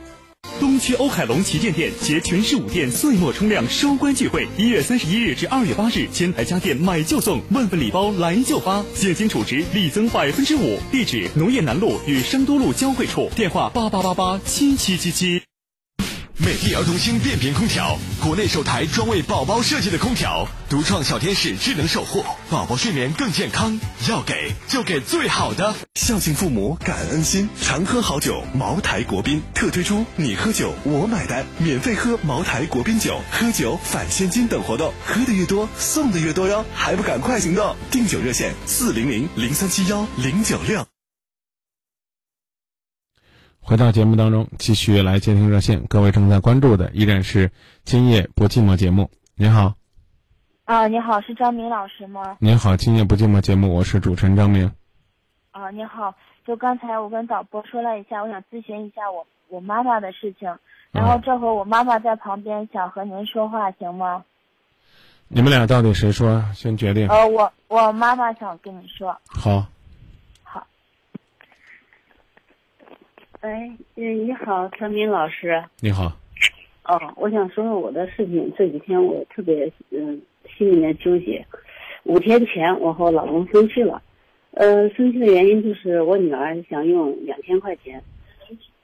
东区欧凯龙旗舰店携全市五店岁末冲量收官聚会，一月三十一日至二月八日，千台家电买就送，万份礼包来就发，现金储值立增百分之五。地址：农业南路与商都路交汇处，电话八八八八七七七七。美的儿童星变频空调，国内首台专为宝宝设计的空调，独创小天使智能守护，宝宝睡眠更健康。要给就给最好的，孝敬父母，感恩心，常喝好酒。茅台国宾特推出“你喝酒我买单”，免费喝茅台国宾酒，喝酒返现金等活动，喝的越多送的越多哟，还不赶快行动！订酒热线：四零零零三七幺零九六。回到节目当中，继续来接听热线。各位正在关注的依然是《今夜不寂寞》节目。您好，啊，你好，是张明老师吗？您好，《今夜不寂寞》节目，我是主持人张明。啊，你好，就刚才我跟导播说了一下，我想咨询一下我我妈妈的事情，然后这会儿我妈妈在旁边想和您说话，行吗？你们俩到底谁说？先决定。呃，我我妈妈想跟你说。好。好。哎，嗯，你好，陈明老师。你好。哦，我想说说我的事情。这几天我特别嗯，心里面纠结。五天前，我和我老公生气了。呃，生气的原因就是我女儿想用两千块钱。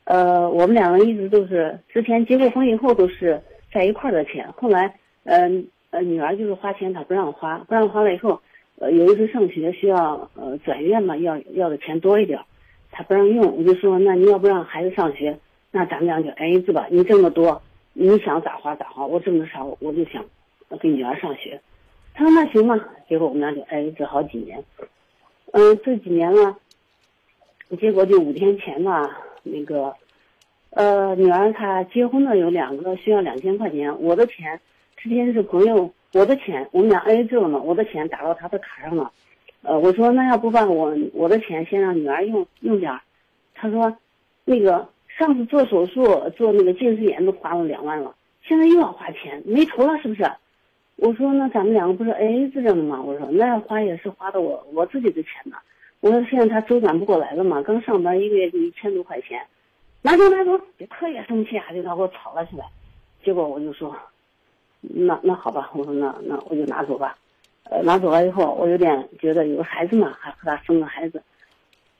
呃，我们两个一直都是之前结过婚以后都是在一块儿的钱。后来，嗯呃，女儿就是花钱她不让花，不让花了以后，呃，有一次上学需要呃转院嘛，要要的钱多一点，他不让用。我就说，那你要不让孩子上学，那咱们俩就挨着吧。你挣得多。你想咋花咋花，我挣的少，我就想给女儿上学。他说那行吧，结果我们俩就挨着好几年。嗯，这几年了，结果就五天前吧，那个，呃，女儿她结婚了，有两个需要两千块钱，我的钱之前是朋友，我的钱我们俩挨着了嘛，我的钱打到她的卡上了。呃，我说那要不把我我的钱先让女儿用用点儿，他说那个。上次做手术做那个近视眼都花了两万了，现在又要花钱，没头了是不是？我说那咱们两个不是 A A 制着呢吗？我说那要花也是花的我我自己的钱呢。我说现在他周转不过来了嘛，刚上班一个月就一千多块钱，拿走拿走，就特别生气啊，就他给我吵了起来。结果我就说，那那好吧，我说那那我就拿走吧。呃，拿走了以后，我有点觉得有个孩子嘛，还和他生个孩子。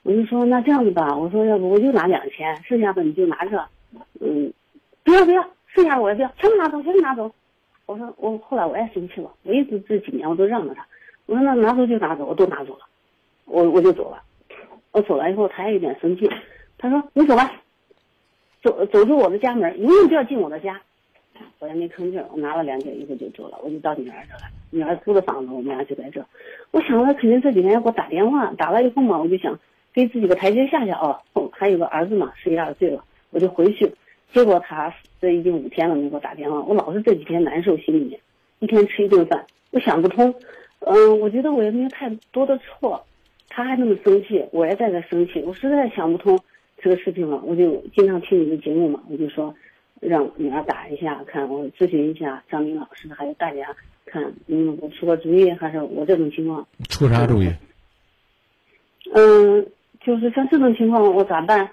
我就说那这样子吧，我说要不我就拿两千，剩下的你就拿着，嗯，不要不要，剩下的我也不要，全部拿走，全部拿走。我说我后来我也生气了，我一直这几年我都让着他，我说那拿走就拿走，我都拿走了，我我就走了。我走了以后，他也有点生气，他说你走吧，走走出我的家门，永远不要进我的家。我也没吭气，我拿了两件衣服就走了，我就到女儿这了。女儿租的房子，我们俩就在这。我想了，肯定这几天要给我打电话，打了以后嘛，我就想。给自己个台阶下下哦，还有个儿子嘛，十一二岁了，我就回去。结果他这已经五天了没给我打电话，我老是这几天难受，心里面一天吃一顿饭，我想不通。嗯，我觉得我也没有太多的错，他还那么生气，我也在这生气，我实在想不通这个事情了。我就经常听你的节目嘛，我就说让女儿打一下，看我咨询一下张明老师，还有大家看你们给我出个主意，还是我这种情况出啥主意？嗯。就是像这种情况，我咋办？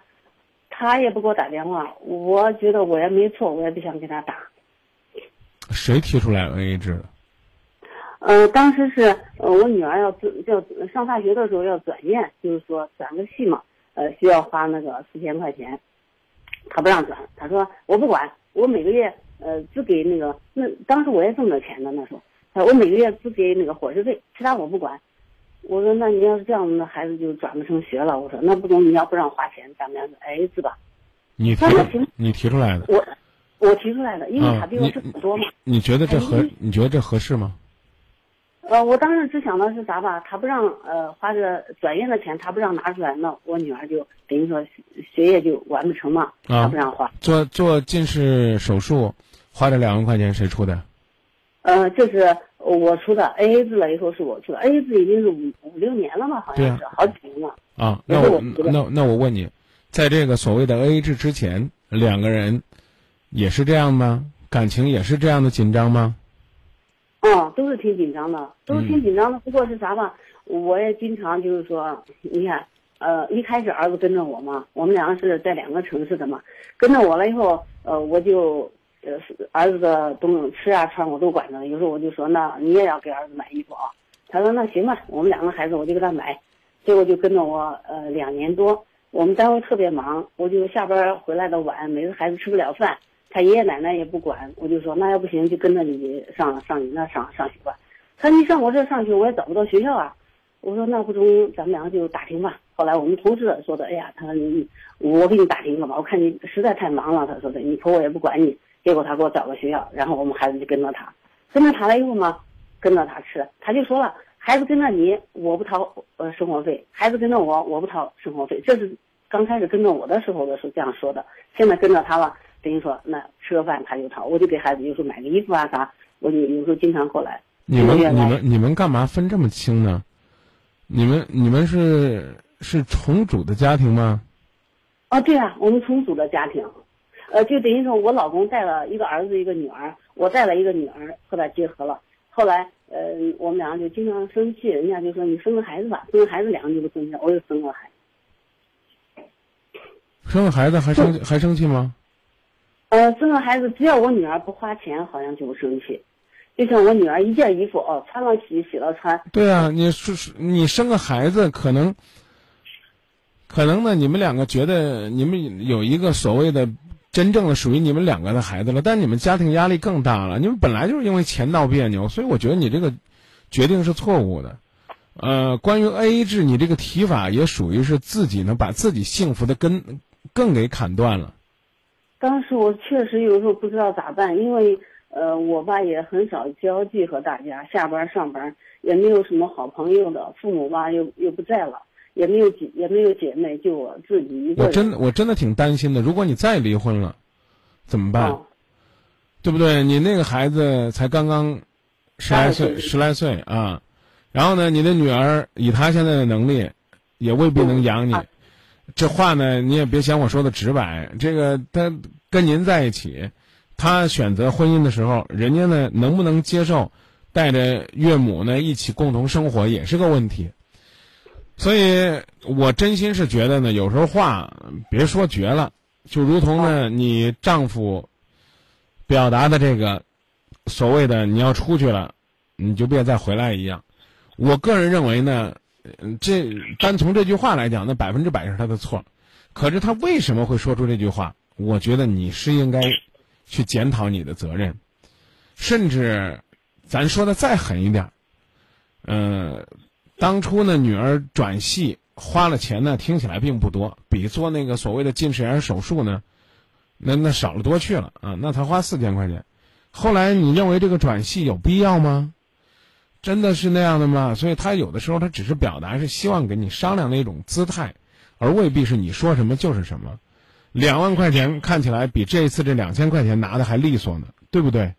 他也不给我打电话，我觉得我也没错，我也不想给他打。谁提出来 A A 制的？呃，当时是呃，我女儿要要上大学的时候要转院，就是说转个系嘛，呃，需要花那个四千块钱，他不让转，他说我不管，我每个月呃只给那个那当时我也挣着钱的那时候，他说我每个月只给那个伙食费，其他我不管。我说，那你要是这样，那孩子就转不成学了。我说，那不中，你要不让花钱，咱们俩就挨着吧。你提，你提出来的。我，我提出来的，因为他比我是很多嘛。你觉得这合？你觉得这合适吗？呃，我当时只想到是啥吧？他不让呃花这转院的钱，他不让拿出来，那我女儿就等于说学业就完不成嘛。他不让花。做做近视手术，花这两万块钱谁出的？呃，这是。我出的 A A 制了以后是我出的 A A 制已经是五五六年了嘛，好像是好几年了。啊，那我那那我问你，在这个所谓的 A A 制之前，两个人也是这样吗？感情也是这样的紧张吗？哦，都是挺紧张的，都是挺紧张的。不过是啥吧？我也经常就是说，你看，呃，一开始儿子跟着我嘛，我们两个是在两个城市的嘛，跟着我了以后，呃，我就。呃，儿子的东西吃啊穿我都管着。有时候我就说，那你也要给儿子买衣服啊。他说那行吧，我们两个孩子我就给他买。结果就跟着我呃两年多，我们单位特别忙，我就下班回来的晚，每个孩子吃不了饭，他爷爷奶奶也不管。我就说那要不行就跟着你上上你那上上学吧。他说你上我这上学我也找不到学校啊。我说那不中，咱们两个就打听吧。后来我们同事说的，哎呀，他说你我给你打听了吧，我看你实在太忙了。他说的，你婆婆也不管你。结果他给我找个学校，然后我们孩子就跟着他，跟着他了以后嘛，跟着他吃，他就说了，孩子跟着你，我不掏呃生活费，孩子跟着我，我不掏生活费，这是刚开始跟着我的时候的时候这样说的，现在跟着他了，等于说那吃个饭他就掏，我就给孩子有时候买个衣服啊啥，我就有时候经常过来。你们你们你们干嘛分这么清呢？你们你们是是重组的家庭吗？哦，对啊，我们重组的家庭，呃，就等于说我老公带了一个儿子一个女儿，我带了一个女儿和他结合了。后来，呃，我们两个就经常生气，人家就说你生个孩子吧，生个孩子两个就不生气，我又生个孩子。生个孩子还生还生气吗？呃，生个孩子只要我女儿不花钱，好像就不生气。就像我女儿一件衣服哦，穿了洗，洗了穿。对啊，你是你生个孩子，可能可能呢，你们两个觉得你们有一个所谓的真正的属于你们两个的孩子了，但你们家庭压力更大了。你们本来就是因为钱闹别扭，所以我觉得你这个决定是错误的。呃，关于 A 制，你这个提法也属于是自己呢，把自己幸福的根更给砍断了。当时我确实有时候不知道咋办，因为呃，我吧也很少交际和大家，下班上班也没有什么好朋友的，父母吧又又不在了，也没有姐也没有姐妹，就我自己一个人。我真的我真的挺担心的，如果你再离婚了，怎么办？哦对不对？你那个孩子才刚刚十来岁，12岁十来岁啊，然后呢，你的女儿以她现在的能力，也未必能养你。啊这话呢，你也别嫌我说的直白。这个他跟您在一起，他选择婚姻的时候，人家呢能不能接受带着岳母呢一起共同生活，也是个问题。所以我真心是觉得呢，有时候话别说绝了，就如同呢你丈夫表达的这个所谓的你要出去了，你就别再回来一样。我个人认为呢，嗯嗯这单从这句话来讲，那百分之百是他的错。可是他为什么会说出这句话？我觉得你是应该去检讨你的责任，甚至咱说的再狠一点儿，呃，当初呢，女儿转系花了钱呢，听起来并不多，比做那个所谓的近视眼手术呢，那那少了多去了啊，那才花四千块钱。后来你认为这个转系有必要吗？真的是那样的吗？所以他有的时候他只是表达是希望跟你商量的一种姿态，而未必是你说什么就是什么。两万块钱看起来比这一次这两千块钱拿的还利索呢，对不对？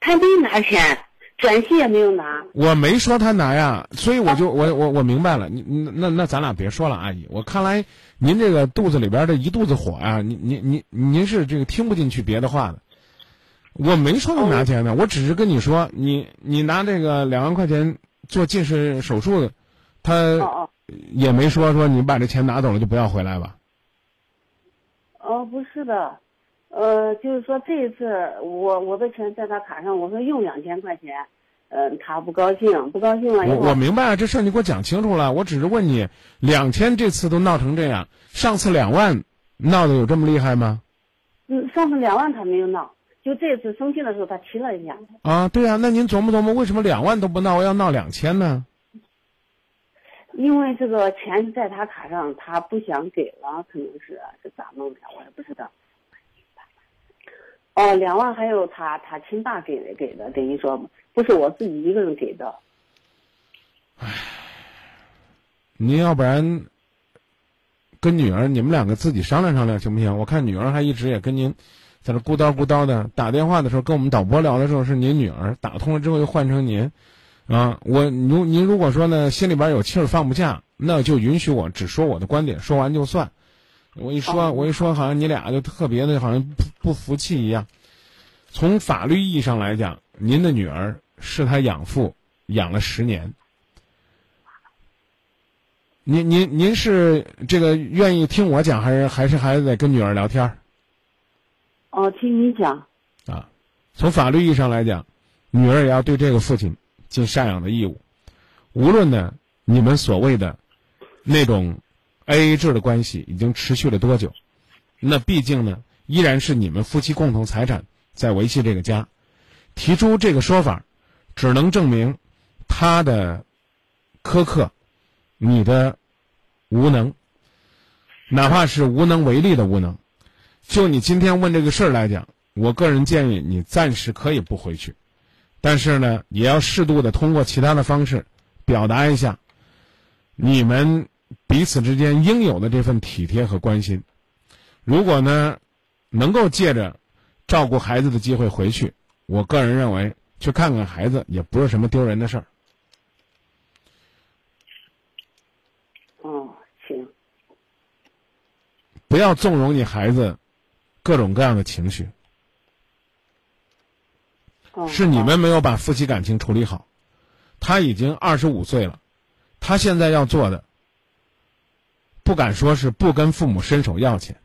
他没拿钱，转系也没有拿。我没说他拿呀，所以我就我我我明白了。你你那那咱俩别说了，阿姨，我看来您这个肚子里边的一肚子火啊，您您您您是这个听不进去别的话的。我没说要拿钱呢，我只是跟你说，你你拿这个两万块钱做近视手术的，哦他哦也没说说你把这钱拿走了就不要回来吧。哦，不是的，呃，就是说这一次我我的钱在他卡上，我说用两千块钱，嗯、他不高兴，不高兴了我，我明白了，这事儿你给我讲清楚了。我只是问你，两千这次都闹成这样，上次两万闹得有这么厉害吗？嗯，上次两万他没有闹，就这次生气的时候他提了一下。啊，对啊，那您琢磨琢磨，为什么两万都不闹，要闹两千呢？因为这个钱在他卡上，他不想给了，可能是是咋弄的，我也不知道。哦，两万还有他他亲爸给的给的，等于说不是我自己一个人给的。唉您要不然跟女儿你们两个自己商量商量行不行？我看女儿还一直也跟您在这咕叨咕叨的，打电话的时候跟我们导播聊的时候是您女儿，打通了之后又换成您，啊，我如您如果说呢心里边有气儿放不下，那就允许我只说我的观点，说完就算。我一说，我一说，好像你俩就特别的，好像不不服气一样。从法律意义上来讲，您的女儿是他养父，养了十年。您您您是这个愿意听我讲，还是还是还得跟女儿聊天儿哦，听你讲。啊？从法律意义上来讲，女儿也要对这个父亲尽赡养的义务。无论呢，你们所谓的那种 A A 制的关系已经持续了多久，那毕竟呢，依然是你们夫妻共同财产在维系这个家。提出这个说法，只能证明他的苛刻，你的无能，哪怕是无能为力的无能。就你今天问这个事儿来讲，我个人建议你暂时可以不回去，但是呢，也要适度的通过其他的方式表达一下，你们彼此之间应有的这份体贴和关心。如果呢，能够借着照顾孩子的机会回去，我个人认为去看看孩子也不是什么丢人的事儿。哦，行。不要纵容你孩子各种各样的情绪，哦是你们没有把夫妻感情处理好。他已经二十五岁了，他现在要做的，不敢说是不跟父母伸手要钱，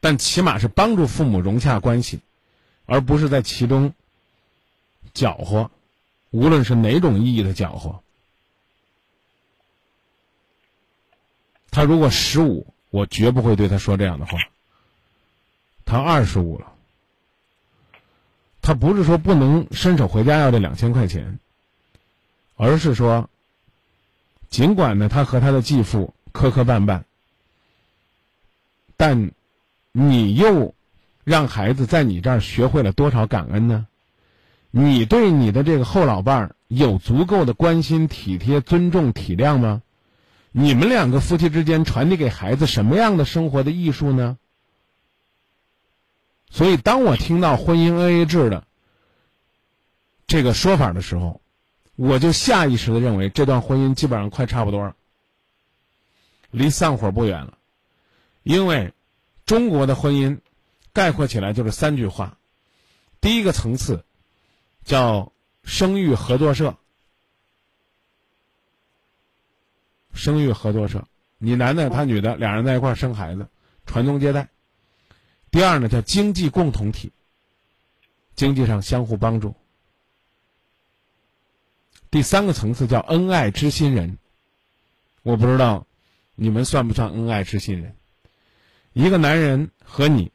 但起码是帮助父母融洽关系，而不是在其中搅和，无论是哪种意义的搅和。他如果十五，我绝不会对他说这样的话。他二十五了，他不是说不能伸手回家要这两千块钱，而是说，尽管呢他和他的继父磕磕绊绊，但你又让孩子在你这儿学会了多少感恩呢？你对你的这个后老伴儿有足够的关心、体贴、尊重、体谅吗？你们两个夫妻之间传递给孩子什么样的生活的艺术呢？所以，当我听到婚姻 AA 制的这个说法的时候，我就下意识的认为这段婚姻基本上快差不多了，离散伙不远了。因为中国的婚姻概括起来就是三句话：第一个层次叫生育合作社。生育合作社，你男的他女的，俩人在一块儿生孩子，传宗接代。第二呢，叫经济共同体，经济上相互帮助。第三个层次叫恩爱知心人，我不知道你们算不算恩爱知心人？一个男人和你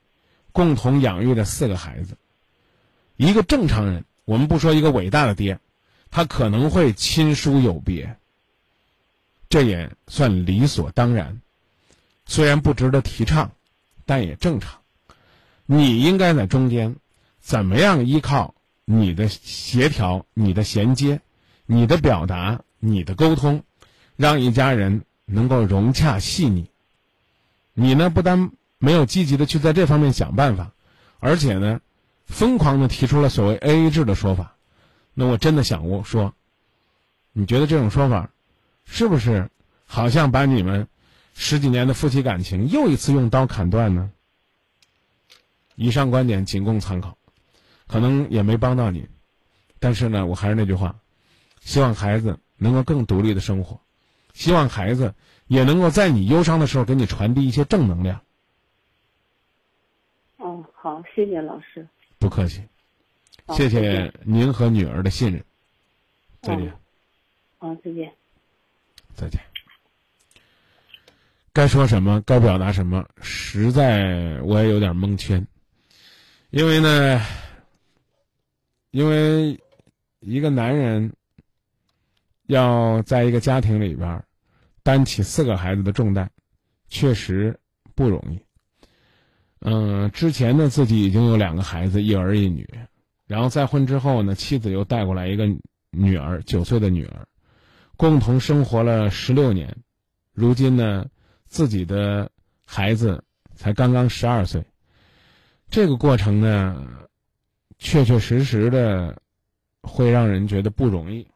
共同养育了四个孩子，一个正常人，我们不说一个伟大的爹，他可能会亲疏有别。这也算理所当然，虽然不值得提倡，但也正常。你应该在中间，怎么样依靠你的协调、你的衔接、你的表达、你的沟通，让一家人能够融洽细腻。你呢，不但没有积极的去在这方面想办法，而且呢，疯狂的提出了所谓 AA 制的说法。那我真的想过说，你觉得这种说法？是不是好像把你们十几年的夫妻感情又一次用刀砍断呢？以上观点仅供参考，可能也没帮到你。但是呢，我还是那句话，希望孩子能够更独立的生活，希望孩子也能够在你忧伤的时候给你传递一些正能量。哦，好，谢谢老师。不客气，谢谢您和女儿的信任。再见。好，再见。再见。该说什么，该表达什么，实在我也有点蒙圈。因为呢，因为一个男人要在一个家庭里边担起四个孩子的重担，确实不容易。嗯，之前呢，自己已经有两个孩子，一儿一女，然后再婚之后呢，妻子又带过来一个女儿，九岁的女儿。共同生活了十六年，如今呢，自己的孩子才刚刚十二岁。这个过程呢，确确实实的会让人觉得不容易。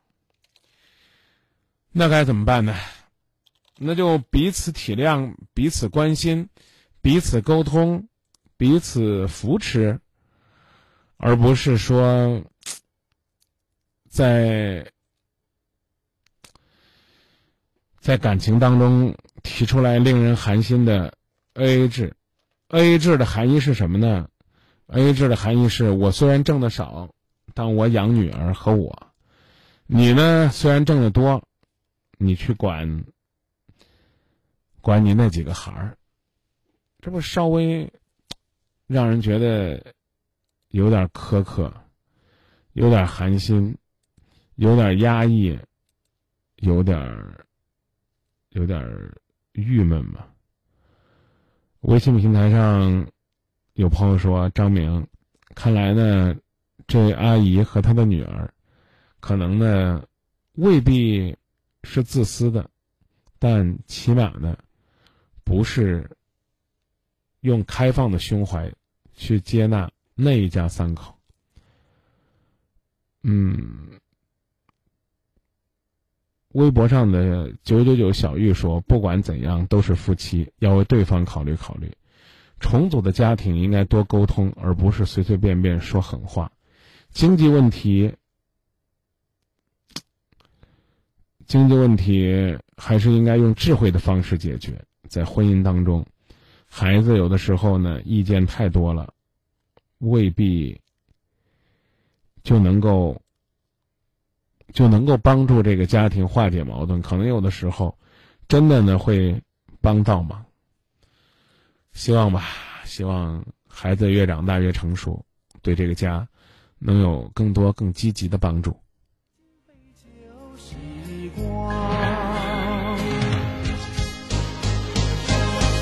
那该怎么办呢？那就彼此体谅，彼此关心，彼此沟通，彼此扶持，而不是说在。在感情当中提出来令人寒心的 AA 制 A 制的含义是什么呢？A 制的含义是我虽然挣的少，但我养女儿和我；你呢虽然挣的多，你去管管你那几个孩儿，这不稍微让人觉得有点苛刻，有点寒心，有点压抑，有点。有点郁闷吧。微信平台上有朋友说：“张明，看来呢，这阿姨和她的女儿，可能呢未必是自私的，但起码呢，不是用开放的胸怀去接纳那一家三口。嗯，微博上的九九九小玉说：“不管怎样，都是夫妻，要为对方考虑考虑。重组的家庭应该多沟通，而不是随随便便说狠话。经济问题，经济问题还是应该用智慧的方式解决。在婚姻当中，孩子有的时候呢，意见太多了，未必。”就能够就能够帮助这个家庭化解矛盾，可能有的时候真的呢会帮到忙。希望吧，希望孩子越长大越成熟，对这个家能有更多更积极的帮助。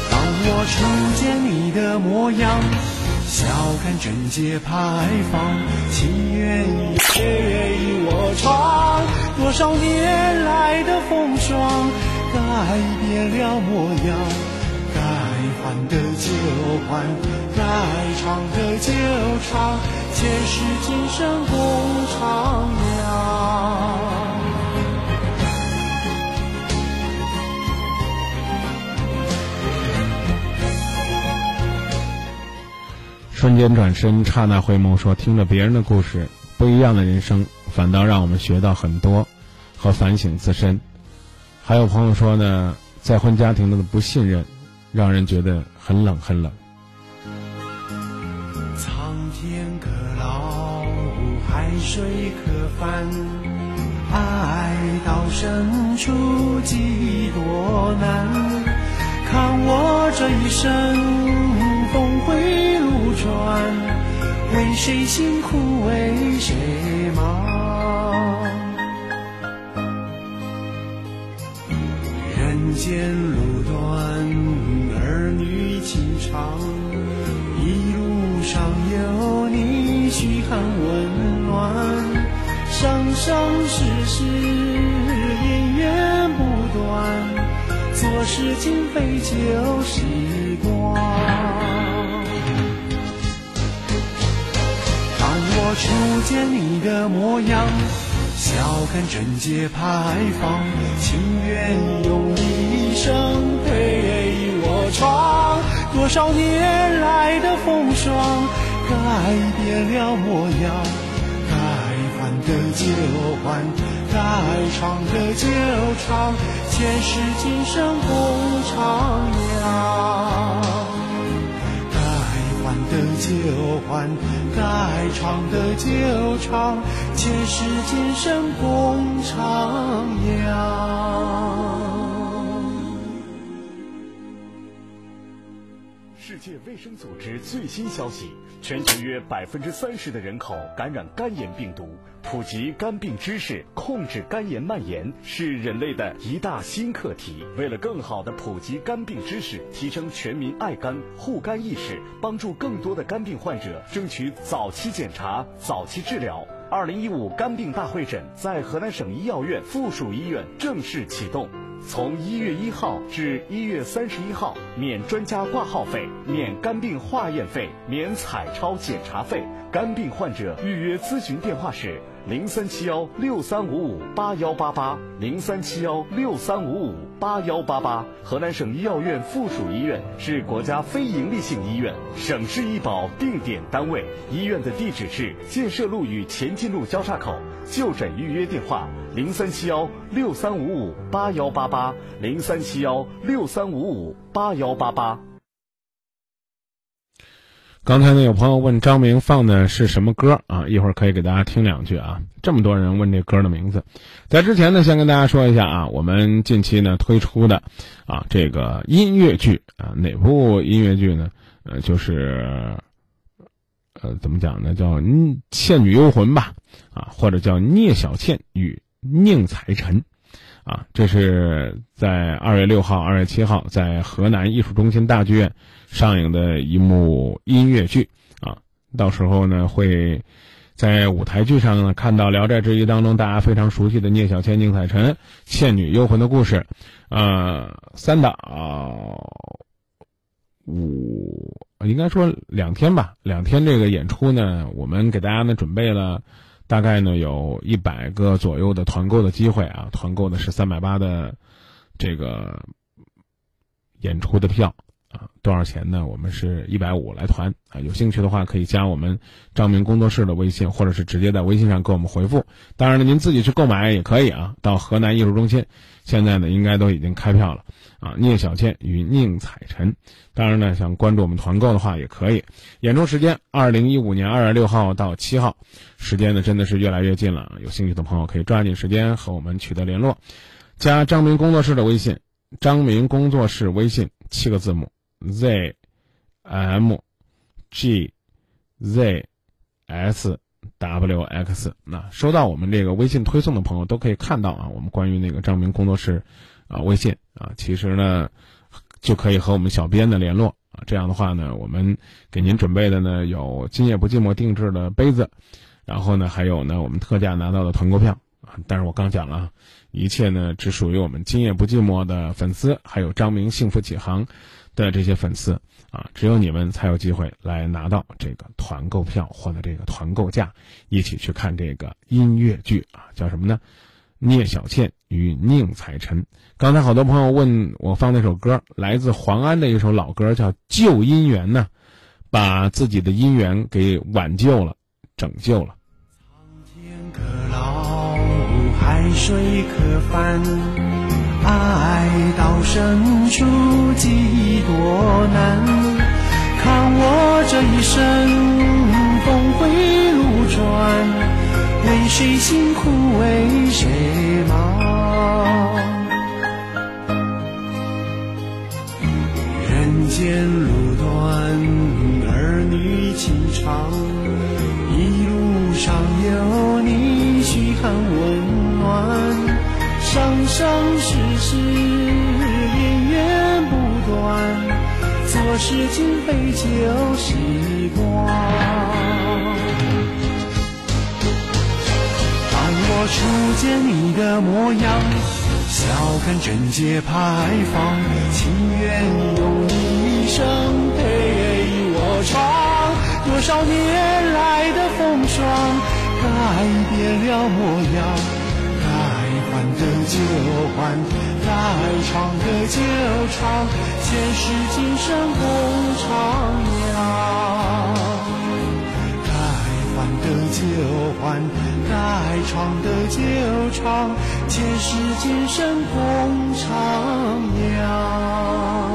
当我初见你的模样。笑看贞洁牌坊，情愿与我闯。多少年来的风霜，改变了模样。该还的就还，该唱的就唱，前世今生共徜徉。瞬间转身，刹那回眸，说听着别人的故事，不一样的人生，反倒让我们学到很多，和反省自身。还有朋友说呢，再婚家庭的不信任，让人觉得很冷很冷。苍天可老，海水可翻，爱到深处几多难。看我这一生峰回路。转，为谁辛苦为谁忙？人间路短，儿女情长，一路上有你嘘寒问暖，生生世做事今非旧时光。当我初见你的模样，笑看贞洁牌坊，情愿用一生陪我闯。多少年来的风霜，改变了模样。该还的就还，该唱的就唱，前世今生共徜徉。该还的就还，该唱的就唱，前世今生共徜徉。界卫生组织最新消息：全球约百分之三十的人口感染肝炎病毒。普及肝病知识，控制肝炎蔓延，是人类的一大新课题。为了更好地普及肝病知识，提升全民爱肝护肝意识，帮助更多的肝病患者争取早期检查、早期治疗。二零一五肝病大会诊在河南省医药院附属医院正式启动。从一月一号至一月三十一号，免专家挂号费，免肝病化验费，免彩超检查费。肝病患者预约咨询电话是零三七幺六三五五八幺八八零三七幺六三五五八幺八八。河南省医药院附属医院是国家非营利性医院，省市医保定点单位。医院的地址是建设路与前进路交叉口。就诊预约电话。零三七幺六三五五八幺八八，零三七幺六三五五八幺八八。刚才呢，有朋友问张明放的是什么歌啊？一会儿可以给大家听两句啊。这么多人问这歌的名字，在之前呢，先跟大家说一下啊，我们近期呢推出的啊这个音乐剧啊，哪部音乐剧呢？呃，就是呃怎么讲呢？叫《倩女幽魂》吧，啊，或者叫《聂小倩与》。宁采臣，啊，这是在二月六号、二月七号在河南艺术中心大剧院上映的一幕音乐剧啊。到时候呢，会在舞台剧上呢，看到《聊斋志异》当中大家非常熟悉的聂小倩、宁采臣、倩女幽魂的故事，呃，三打五，应该说两天吧，两天这个演出呢，我们给大家呢准备了大概呢有一百个左右的团购的机会啊，团购的是三百八的这个演出的票。啊，多少钱呢？我们是一百五来团啊，有兴趣的话可以加我们张明工作室的微信，或者是直接在微信上给我们回复。当然了，您自己去购买也可以啊。到河南艺术中心，现在呢应该都已经开票了啊。聂小倩与宁采臣，当然呢想关注我们团购的话也可以。演出时间二零一五年二月六号到七号，时间呢真的是越来越近了。有兴趣的朋友可以抓紧时间和我们取得联络，加张明工作室的微信，张明工作室微信七个字母。z m g z s w x 那收到我们这个微信推送的朋友都可以看到啊，我们关于那个张明工作室啊微信啊，其实呢就可以和我们小编的联络啊。这样的话呢，我们给您准备的呢有今夜不寂寞定制的杯子，然后呢还有呢我们特价拿到的团购票啊。但是我刚讲了，一切呢只属于我们今夜不寂寞的粉丝，还有张明幸福启航。的这些粉丝啊，只有你们才有机会来拿到这个团购票或者这个团购价，一起去看这个音乐剧啊，叫什么呢？聂小倩与宁采臣。刚才好多朋友问我放那首歌，来自黄安的一首老歌，叫《旧姻缘》呢，把自己的姻缘给挽救了，拯救了。苍天可老，海水可翻。爱到深处几多难，看我这一生峰回路转，为谁辛苦为谁忙？人间路短，儿女情长，做事情费旧时光。当我初见你的模样，笑看贞洁牌坊，情愿用一生陪我闯。多少年来的风霜，改变了模样。该还的就还，该唱的就唱，前世今生共徜徉。该还的就还，该唱的就唱，前世今生共徜徉。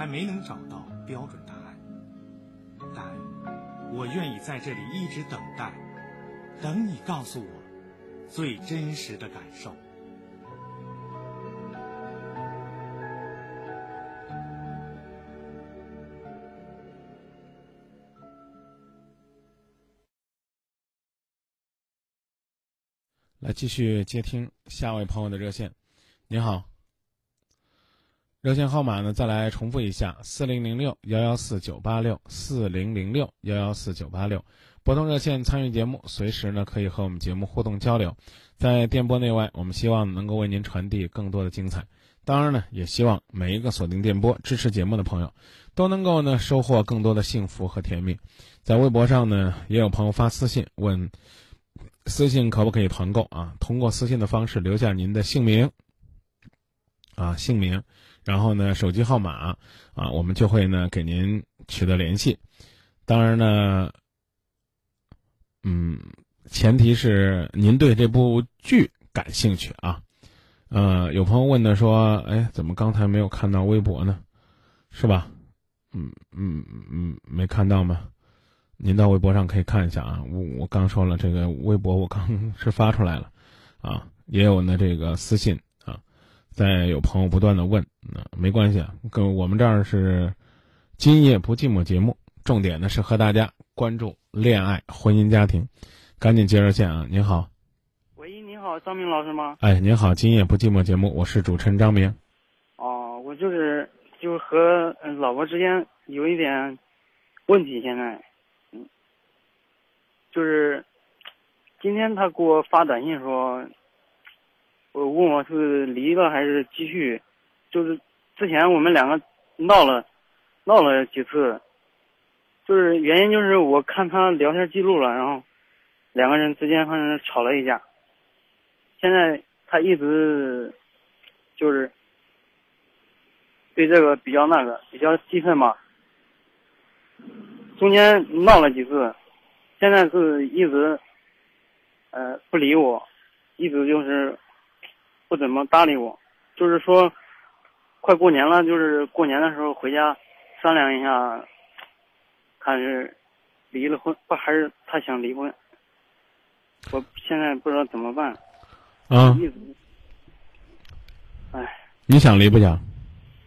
还没能找到标准答案，但我愿意在这里一直等待，等你告诉我最真实的感受。来继续接听下一位朋友的热线，您好，热线号码呢？再来重复一下：四零零六幺幺四九八六四零零六幺幺四九八六，拨通热线参与节目，随时呢可以和我们节目互动交流。在电波内外，我们希望能够为您传递更多的精彩。当然呢，也希望每一个锁定电波支持节目的朋友，都能够呢收获更多的幸福和甜蜜。在微博上呢，也有朋友发私信问。私信可不可以团购啊？通过私信的方式留下您的姓名，啊姓名，然后呢手机号码，啊我们就会呢给您取得联系。当然呢，嗯，前提是您对这部剧感兴趣啊。呃，有朋友问的说，哎，怎么刚才没有看到微博呢？是吧？嗯嗯嗯，没看到吗？您到微博上可以看一下啊，我我刚说了，这个微博我刚 是发出来了，啊，也有呢这个私信啊，再有朋友不断的问，那没关系啊，跟我们这儿是今夜不寂寞节目，重点呢是和大家关注恋爱、婚姻、家庭。赶紧接热线啊！您好，喂，您好，张明老师吗？哎，您好，今夜不寂寞节目，我是主持人张明。哦，我就是就和呃老婆之间有一点问题，现在，嗯，就是今天他给我发短信说，我问我是离了还是继续，就是之前我们两个闹了闹了几次，就是原因就是我看他聊天记录了，然后两个人之间好像吵了一架，现在他一直就是对这个比较那个比较气愤嘛，中间闹了几次，现在是一直呃不理我，一直就是不怎么搭理我，就是说快过年了，就是过年的时候回家商量一下，看是离了婚不还是他想离婚，我现在不知道怎么办。啊，哎，你想离不想？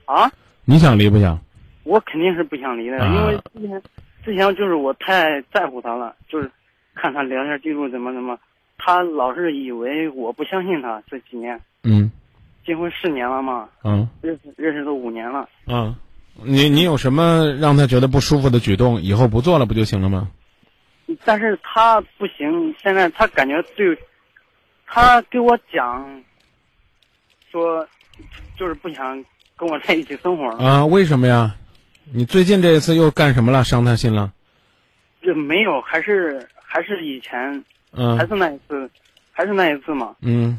啊，你想离不想？我肯定是不想离的，啊因为之前之前就是我太在乎他了，就是看他聊天记录怎么怎么，他老是以为我不相信他。这几年嗯结婚四年了嘛，嗯认识认识都五年了，嗯，你你有什么让他觉得不舒服的举动？以后不做了不就行了吗？但是他不行，现在他感觉对，他给我讲说，就是不想跟我在一起生活了。啊，为什么呀？你最近这一次又干什么了？伤他心了？这没有，还是还是以前，嗯还是那一次，还是那一次嘛。嗯，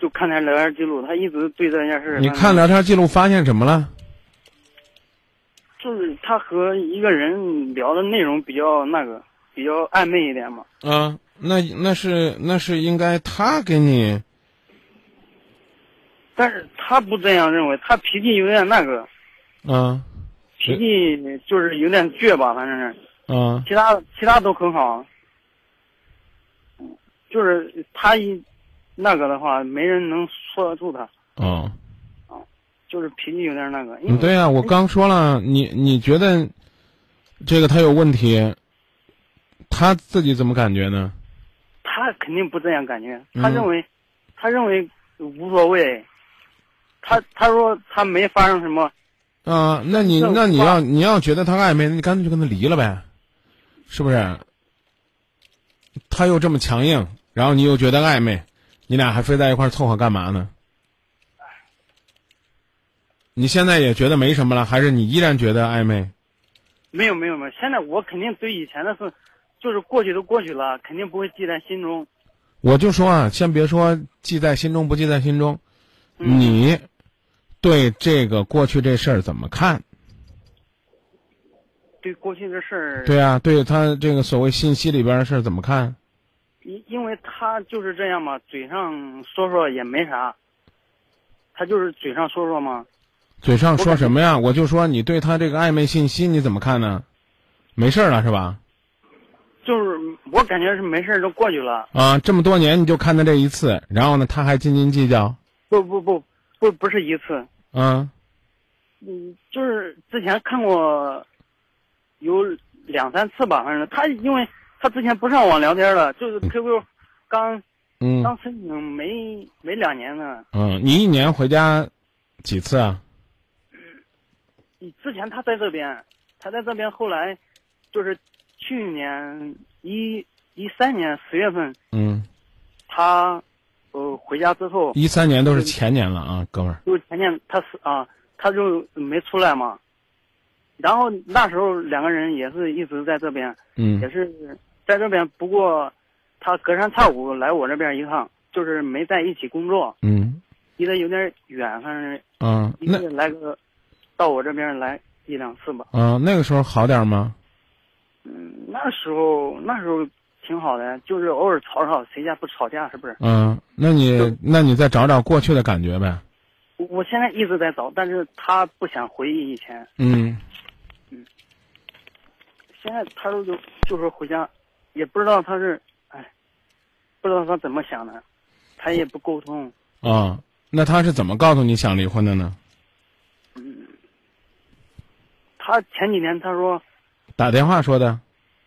就看他聊天记录，他一直对这件事。你看聊天记录发现什么了？就是他和一个人聊的内容比较那个，比较暧昧一点嘛。啊，那那是那是应该他给你但是他不这样认为，他脾气有点那个，啊脾气就是有点倔吧，反正是。啊其他其他都很好，就是他一那个的话，没人能说得住他，哦，就是脾气有点那个。嗯，对呀、我刚说了，你你觉得这个他有问题，他自己怎么感觉呢？他肯定不这样感觉，嗯他认为，他认为无所谓。他他说他没发生什么，啊，那你那你要你要觉得他暧昧，那你干脆就跟他离了呗，是不是？他又这么强硬，然后你又觉得暧昧，你俩还非在一块儿凑合干嘛呢？你现在也觉得没什么了，还是你依然觉得暧昧？没有没有没有。现在我肯定对以前的事，就是过去都过去了，肯定不会记在心中。我就说啊，先别说记在心中不记在心中，嗯你对这个过去这事儿怎么看？对过去的事儿，对啊，对他这个所谓信息里边的事儿怎么看？因因为他就是这样嘛，嘴上说说也没啥，他就是嘴上说说嘛。嘴上说什么呀？我就说你对他这个暧昧信息你怎么看呢？没事儿了是吧？就是我感觉是没事儿都过去了，啊，这么多年你就看他这一次，然后呢他还斤斤计较，不不不不不是一次，啊嗯，就是之前看过有两三次吧，反正他因为他之前不上网聊天了，就是 QQ 刚嗯刚申请没没两年呢，嗯，你一年回家几次啊？你之前他在这边，他在这边，后来就是去年一一三年十月份，嗯，他呃回家之后，一三年都是前年了啊，哥们儿。就是前年他是啊，他就没出来嘛。然后那时候两个人也是一直在这边，嗯也是在这边。不过他隔三差五来我这边一趟，就是没在一起工作，嗯离得有点远，反正嗯，一个月来个到我这边来一两次吧。啊，那个时候好点儿吗？嗯，那时候那时候挺好的，就是偶尔吵吵，谁家不吵架是不是？嗯，那你那你再找找过去的感觉呗。我我现在一直在找，但是他不想回忆以前。嗯现在他都就就说回家，也不知道他是，哎，不知道他怎么想的，他也不沟通。啊，那他是怎么告诉你想离婚的呢？嗯他前几天他说，打电话说的。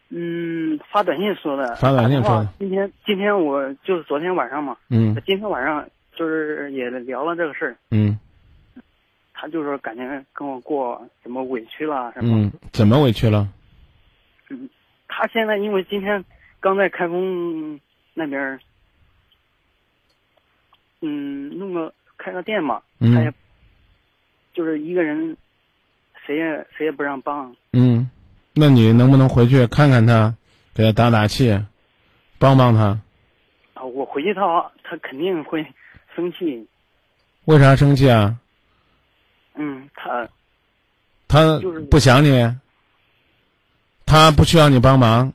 嗯，发短信说的。发短信说的。今天今天我就是昨天晚上嘛。嗯。今天晚上就是也聊了这个事儿。嗯。他就说感觉跟我过怎么委屈了什么。嗯，怎么委屈了？嗯，他现在因为今天刚在开封那边，嗯，弄个开个店嘛，嗯、他也就是一个人，谁也谁也不让帮。嗯，那你能不能回去看看他，给他打打气，帮帮他？啊，我回去他他肯定会生气。为啥生气啊？嗯，他他不想你，他不需要你帮忙。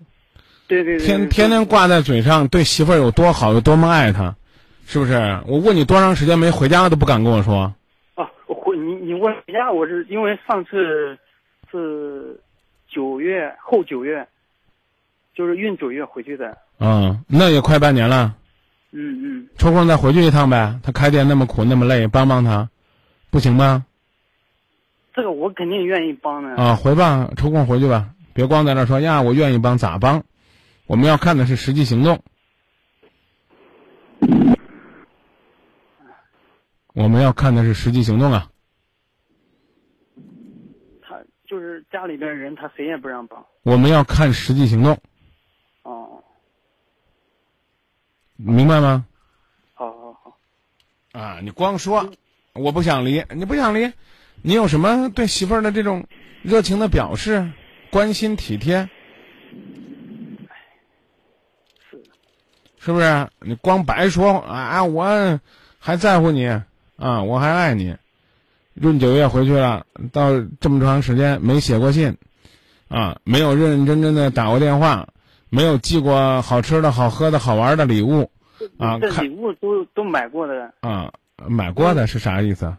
对对对。天天天挂在嘴上，对媳妇儿有多好，有多么爱她，是不是？我问你多长时间没回家，都不敢跟我说。啊，我回你你问回家，我是因为上次是九月后九月，就是孕九月回去的。嗯，那也快半年了。嗯嗯。抽空再回去一趟呗。他开店那么苦那么累，帮帮他，不行吗？这个我肯定愿意帮的啊，回吧，抽空回去吧，别光在那说呀，我愿意帮，咋帮？我们要看的是实际行动。我们要看的是实际行动啊。他就是家里边人，他谁也不让帮。我们要看实际行动。哦。明白吗？好好好。啊，你光说我不想离，你不想离。你有什么对媳妇儿的这种热情的表示、关心体贴？是，是不是？你光白说啊，我还在乎你啊，我还爱你。闰九月回去了，到这么长时间没写过信，啊，没有认认真真的打过电话，没有寄过好吃的好喝的好玩的礼物，啊，这礼物都都买过的。啊，买过的是啥意思？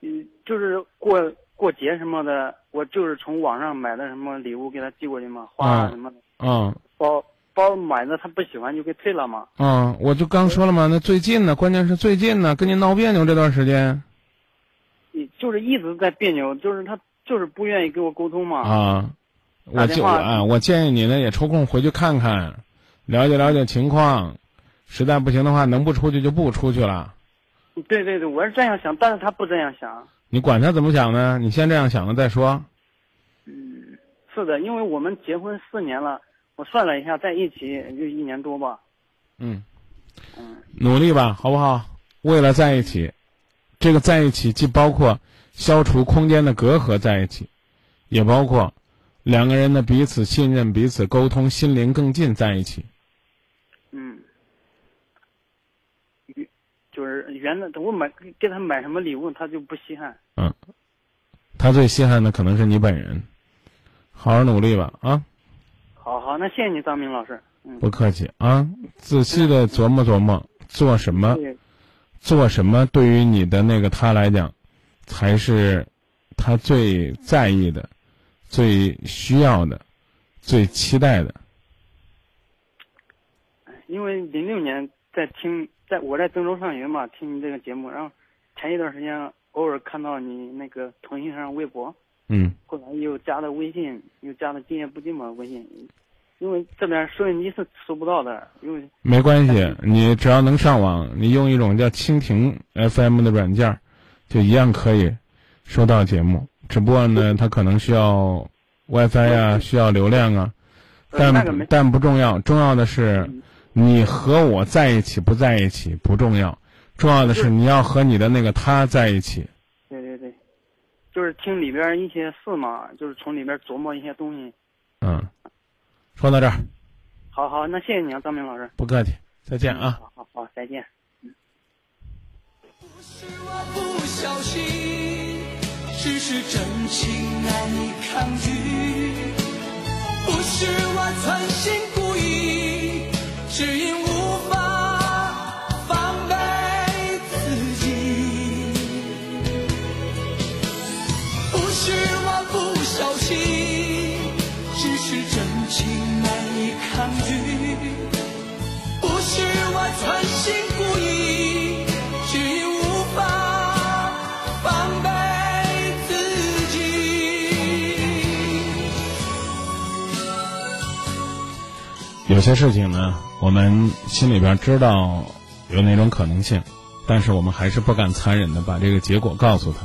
嗯。就是过过节什么的，我就是从网上买的什么礼物给他寄过去嘛，花什么的。嗯。包包买的他不喜欢就给退了嘛。嗯，我就刚说了嘛，那最近呢，关键是最近呢，跟您闹别扭这段时间。你就是一直在别扭，就是他就是不愿意跟我沟通嘛。啊，我就啊，我建议你呢也抽空回去看看，了解了解情况，实在不行的话，能不出去就不出去了。对对对，我是这样想，但是他不这样想。你管他怎么想呢？你先这样想了再说。嗯，是的，因为我们结婚四年了，我算了一下，在一起就一年多吧。嗯。嗯。努力吧，好不好？为了在一起，这个在一起既包括消除空间的隔阂在一起，也包括两个人的彼此信任、彼此沟通、心灵更近在一起。嗯。就是原来我买给他买什么礼物，他就不稀罕。嗯，他最稀罕的可能是你本人。好好努力吧，啊！好好，那谢谢你，张明老师。嗯，不客气啊，仔细的琢磨琢磨，做什么，做什么对于你的那个他来讲，才是他最在意的、最需要的、最期待的。因为零六年在听。在我在郑州上学嘛，听你这个节目，然后前一段时间偶尔看到你那个腾讯上微博，嗯，后来又加了微信，又加了今夜不寂寞微信，因为这边收音机是收不到的，因为没关系，你只要能上网，你用一种叫蜻蜓 FM 的软件，就一样可以收到节目。只不过呢，它可能需要 WiFi 啊，需要流量啊，但但不重要，重要的是。你和我在一起不在一起不重要，重要的是你要和你的那个他在一起。对对对，就是听里边一些事嘛，就是从里边琢磨一些东西。嗯，说到这儿。好好，那谢谢你啊，张明老师。不客气，再见啊。好好好，再见。嗯。不是我不小心，只是真情难以抗拒。不是我存心故意。只因无有些事情呢，我们心里边知道有那种可能性，但是我们还是不敢残忍的把这个结果告诉他。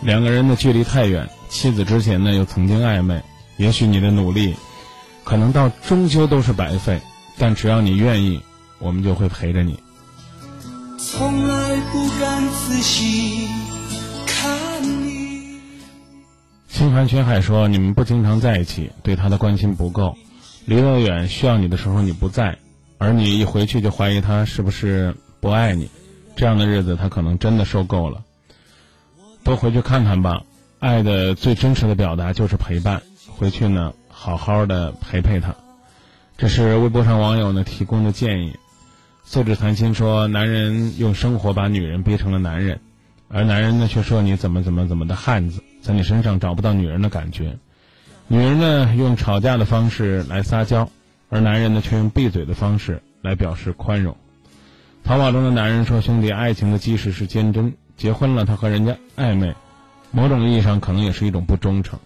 两个人的距离太远，妻子之前呢又曾经暧昧，也许你的努力，可能到终究都是白费。但只要你愿意，我们就会陪着你。从来不敢仔细看你。星寒群海说：“你们不经常在一起，对他的关心不够。离得远，需要你的时候你不在，而你一回去就怀疑他是不是不爱你。这样的日子，他可能真的受够了。多回去看看吧。爱的最真实的表达就是陪伴。回去呢，好好的陪陪他。”这是微博上网友呢提供的建议。素质谈心说，男人用生活把女人逼成了男人，而男人呢却说你怎么怎么怎么的汉子，在你身上找不到女人的感觉。女人呢用吵架的方式来撒娇，而男人呢却用闭嘴的方式来表示宽容。淘宝中的男人说：“兄弟，爱情的基石是坚贞，结婚了他和人家暧昧，某种意义上可能也是一种不忠诚，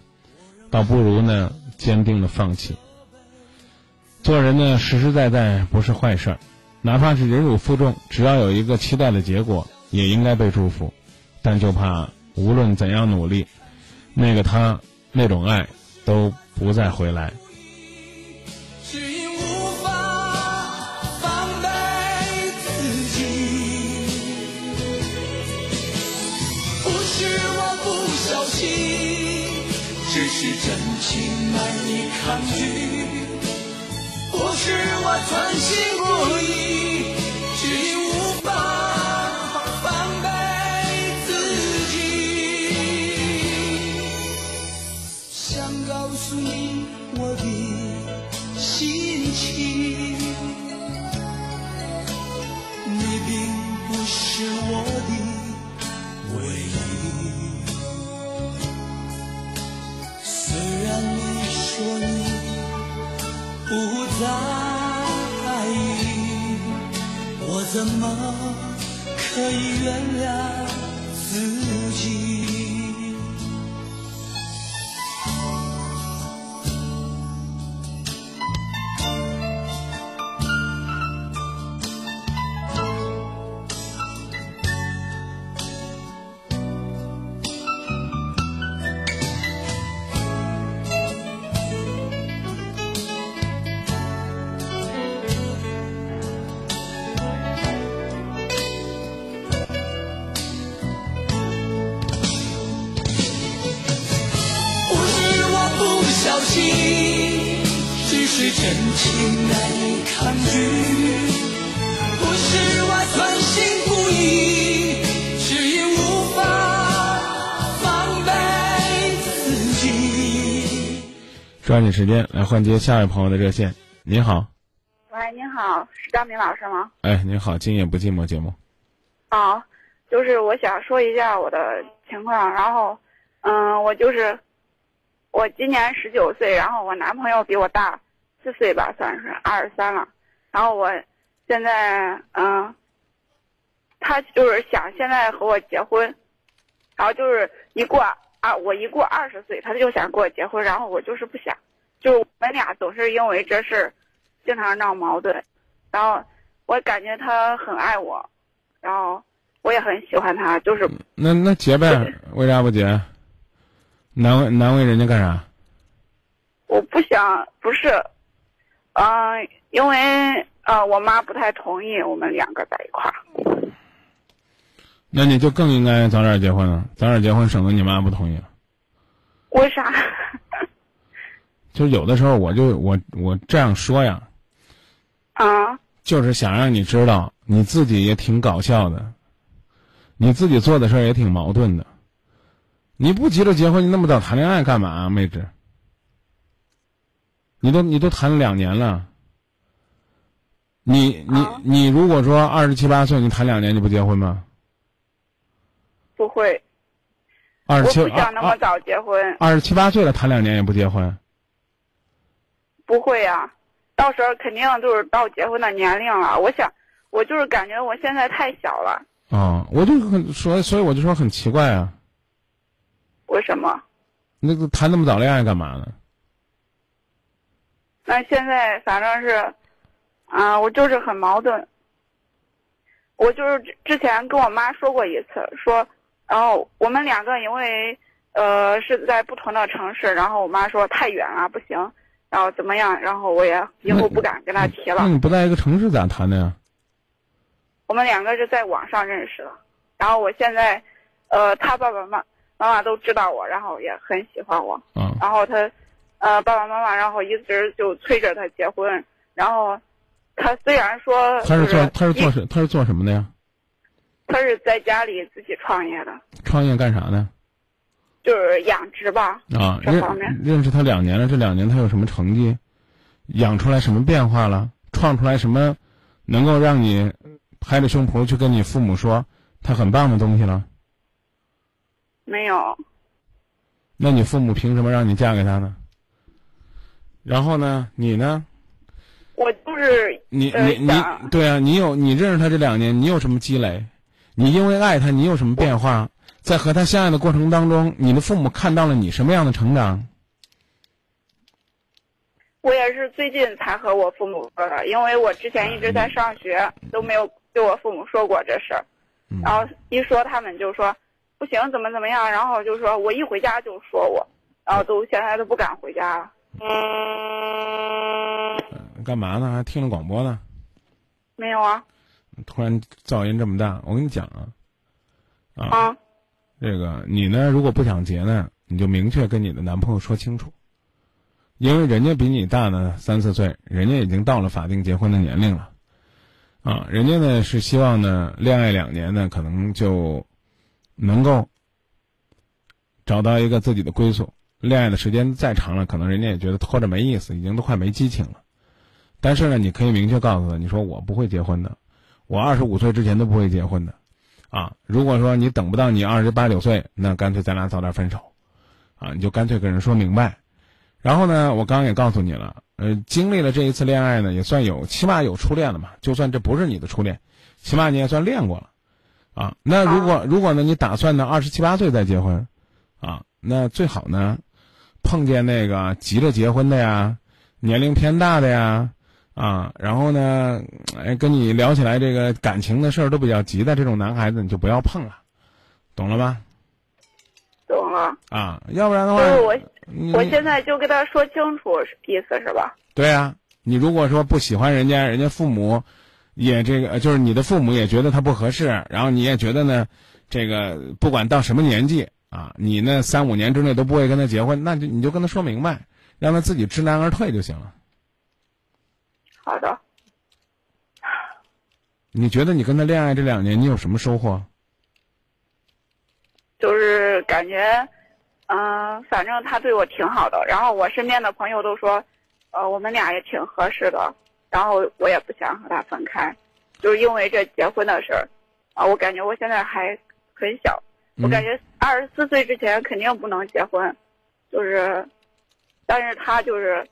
倒不如呢坚定的放弃。”做人呢，实实在在不是坏事儿，哪怕是忍辱负重，只要有一个期待的结果，也应该被祝福。但就怕无论怎样努力，那个他那种爱都不再回来。只因无法放开自己，不是我不小心，只是真情难以抗拒。不是我存心故意，怎么可以原谅？心，只是真情难以抗拒。不是我存心故意，只因无法防备自己。抓紧时间来换接下一位朋友的热线。您好，喂，您好，是张明老师吗？哎，您好，今夜不寂寞节目。啊，就是我想说一下我的情况，然后，嗯，我就是，我今年十九岁，然后我男朋友比我大四岁吧，算是二十三了，然后我现在，嗯，他就是想现在和我结婚，然后就是一过啊，我一过二十岁，他就想跟我结婚，然后我就是不想，就我们俩总是因为这事儿经常闹矛盾，然后我感觉他很爱我，然后我也很喜欢他，就是那那结呗，为啥不结？难为难为人家干啥？我不想，不是，嗯、因为呃，我妈不太同意我们两个在一块儿。那你就更应该早点结婚了，早点结婚省得你妈不同意了。为啥？就有的时候我就我我这样说呀，啊，就是想让你知道你自己也挺搞笑的，你自己做的事儿也挺矛盾的。你不急着结婚，你那么早谈恋爱干嘛、啊，妹子？你都你都谈了两年了，你你你如果说二十七八岁，你谈两年你不结婚吗？不会，二十七我不想那么早结婚，二十七八岁了谈两年也不结婚，不会呀、到时候肯定就是到结婚的年龄了。我想，我就是感觉我现在太小了，啊、我就很所以，所以我就说很奇怪啊，为什么？那个谈那么早恋爱干嘛呢？那现在反正是，啊，我就是很矛盾。我就是之之前跟我妈说过一次，说，然后我们两个因为呃是在不同的城市，然后我妈说太远了不行，然后怎么样，然后我也以后不敢跟她提了那。你不在一个城市咋谈的呀？我们两个是在网上认识的，然后我现在，呃，他爸爸妈妈妈都知道我，然后也很喜欢我，嗯然后他，呃，爸爸妈妈然后一直就催着他结婚，然后他虽然说他是做他是做什他是做什么的呀？他是在家里自己创业的，创业干啥呢？就是养殖吧，啊，认这方面认识他两年了，这两年他有什么成绩？养出来什么变化了？创出来什么能够让你拍着胸脯去跟你父母说他很棒的东西了？没有，那你父母凭什么让你嫁给他呢？然后呢，你呢？我就是呃你你你对啊，你有你认识他这两年，你有什么积累？你因为爱他，你有什么变化？在和他相爱的过程当中，你的父母看到了你什么样的成长？我也是最近才和我父母说的，因为我之前一直在上学，都没有对我父母说过这事儿。然后一说他们就说不行，怎么怎么样，然后就说我一回家就说我，然后都现在都不敢回家了。干嘛呢？还听着广播呢？没有啊，突然噪音这么大，我跟你讲啊，啊，啊，这个你呢，如果不想结呢，你就明确跟你的男朋友说清楚，因为人家比你大呢三四岁，人家已经到了法定结婚的年龄了，啊，人家呢是希望呢恋爱两年呢，可能就能够找到一个自己的归宿。恋爱的时间再长了，可能人家也觉得拖着没意思，已经都快没激情了。但是呢，你可以明确告诉他，你说我不会结婚的，我二十五岁之前都不会结婚的，啊，如果说你等不到你二十八九岁，那干脆咱俩早点分手，啊，你就干脆跟人说明白。然后呢，我刚刚也告诉你了，呃，经历了这一次恋爱呢，也算有起码有初恋了嘛。就算这不是你的初恋，起码你也算恋过了，啊。那如果如果呢，你打算呢二十七八岁再结婚，啊，那最好呢，碰见那个急着结婚的呀，年龄偏大的呀，啊，然后呢，哎，跟你聊起来这个感情的事儿都比较急的这种男孩子，你就不要碰了，懂了吧？懂了。啊，要不然的话，就是我，我现在就跟他说清楚意思是吧？对啊，你如果说不喜欢人家，人家父母也这个，就是你的父母也觉得他不合适，然后你也觉得呢，这个不管到什么年纪啊，你那三五年之内都不会跟他结婚，那就你就跟他说明白，让他自己知难而退就行了。好的，你觉得你跟他恋爱这两年，你有什么收获？就是感觉，嗯、反正他对我挺好的。然后我身边的朋友都说，呃，我们俩也挺合适的。然后我也不想和他分开，就是因为这结婚的事儿。啊，我感觉我现在还很小，我感觉二十四岁之前肯定不能结婚，就是，但是他就是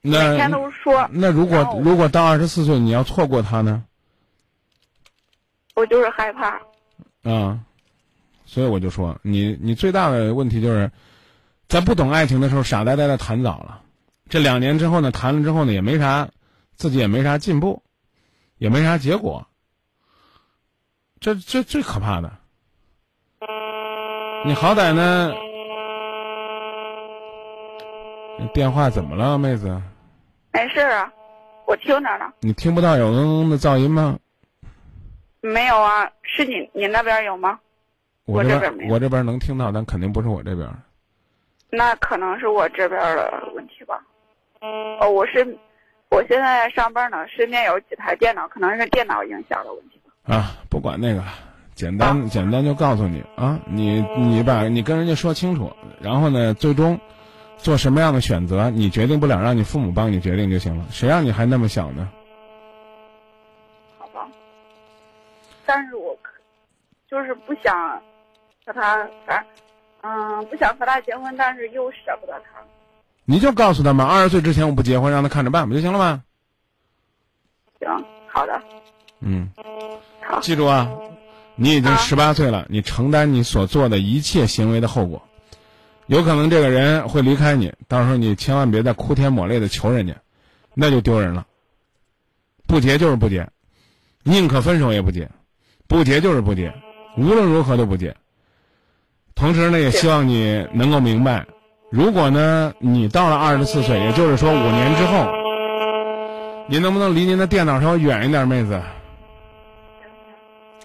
那每天都说，那如果如果到二十四岁你要错过他呢？我就是害怕。啊，所以我就说，你你最大的问题就是，在不懂爱情的时候傻呆呆的谈早了。这两年之后呢，谈了之后呢，也没啥，自己也没啥进步，也没啥结果。这这最可怕的。你好歹呢，你电话怎么了，妹子？没事儿啊，我听着呢。你听不到有嗡嗡的噪音吗？没有啊，是你你那边有吗？我这边我这边能听到，但肯定不是我这边。那可能是我这边的问题吧。哦，我是我现在上班呢，身边有几台电脑，可能是电脑影响的问题。啊，不管那个，简单、简单就告诉你啊，你你把你跟人家说清楚，然后呢，最终做什么样的选择，你决定不了，让你父母帮你决定就行了。谁让你还那么小呢？好吧。但是我可就是不想和他，反正嗯，不想和他结婚，但是又舍不得他。你就告诉他们，二十岁之前我不结婚，让他看着办不就行了吗？行，好的，嗯，好，记住啊，你已经十八岁了，你承担你所做的一切行为的后果。有可能这个人会离开你，到时候你千万别再哭天抹泪的求人家，那就丢人了。不结就是不结，宁可分手也不结，不结就是不结，无论如何都不结。同时呢，也希望你能够明白，如果呢你到了二十四岁，也就是说五年之后，您能不能离您的电脑稍微远一点，妹子？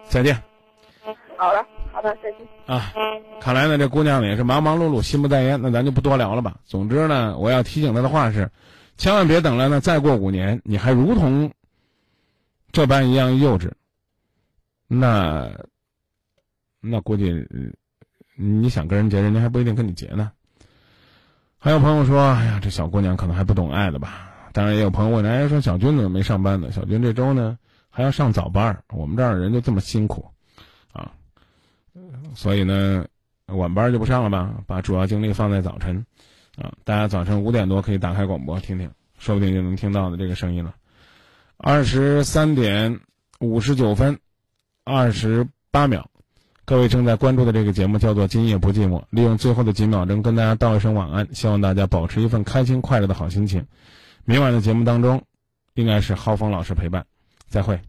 再见。好了，好的，再见。啊，看来呢，这姑娘呢也是忙忙碌碌，心不在焉。那咱就不多聊了吧。总之呢，我要提醒她的话是，千万别等了呢，再过五年，你还如同这般一样幼稚。那那估计你想跟人结，人家还不一定跟你结呢。还有朋友说，哎呀，这小姑娘可能还不懂爱的吧？当然也有朋友问，哎，说小军怎么没上班呢？小军这周呢还要上早班，我们这儿人就这么辛苦。啊所以呢，晚班就不上了吧，把主要精力放在早晨，啊，大家早晨五点多可以打开广播听听，说不定就能听到的这个声音了。二十三点五十九分，二十八秒，各位正在关注的这个节目叫做《今夜不寂寞》，利用最后的几秒钟跟大家道一声晚安，希望大家保持一份开心快乐的好心情。明晚的节目当中，应该是浩峰老师陪伴，再会。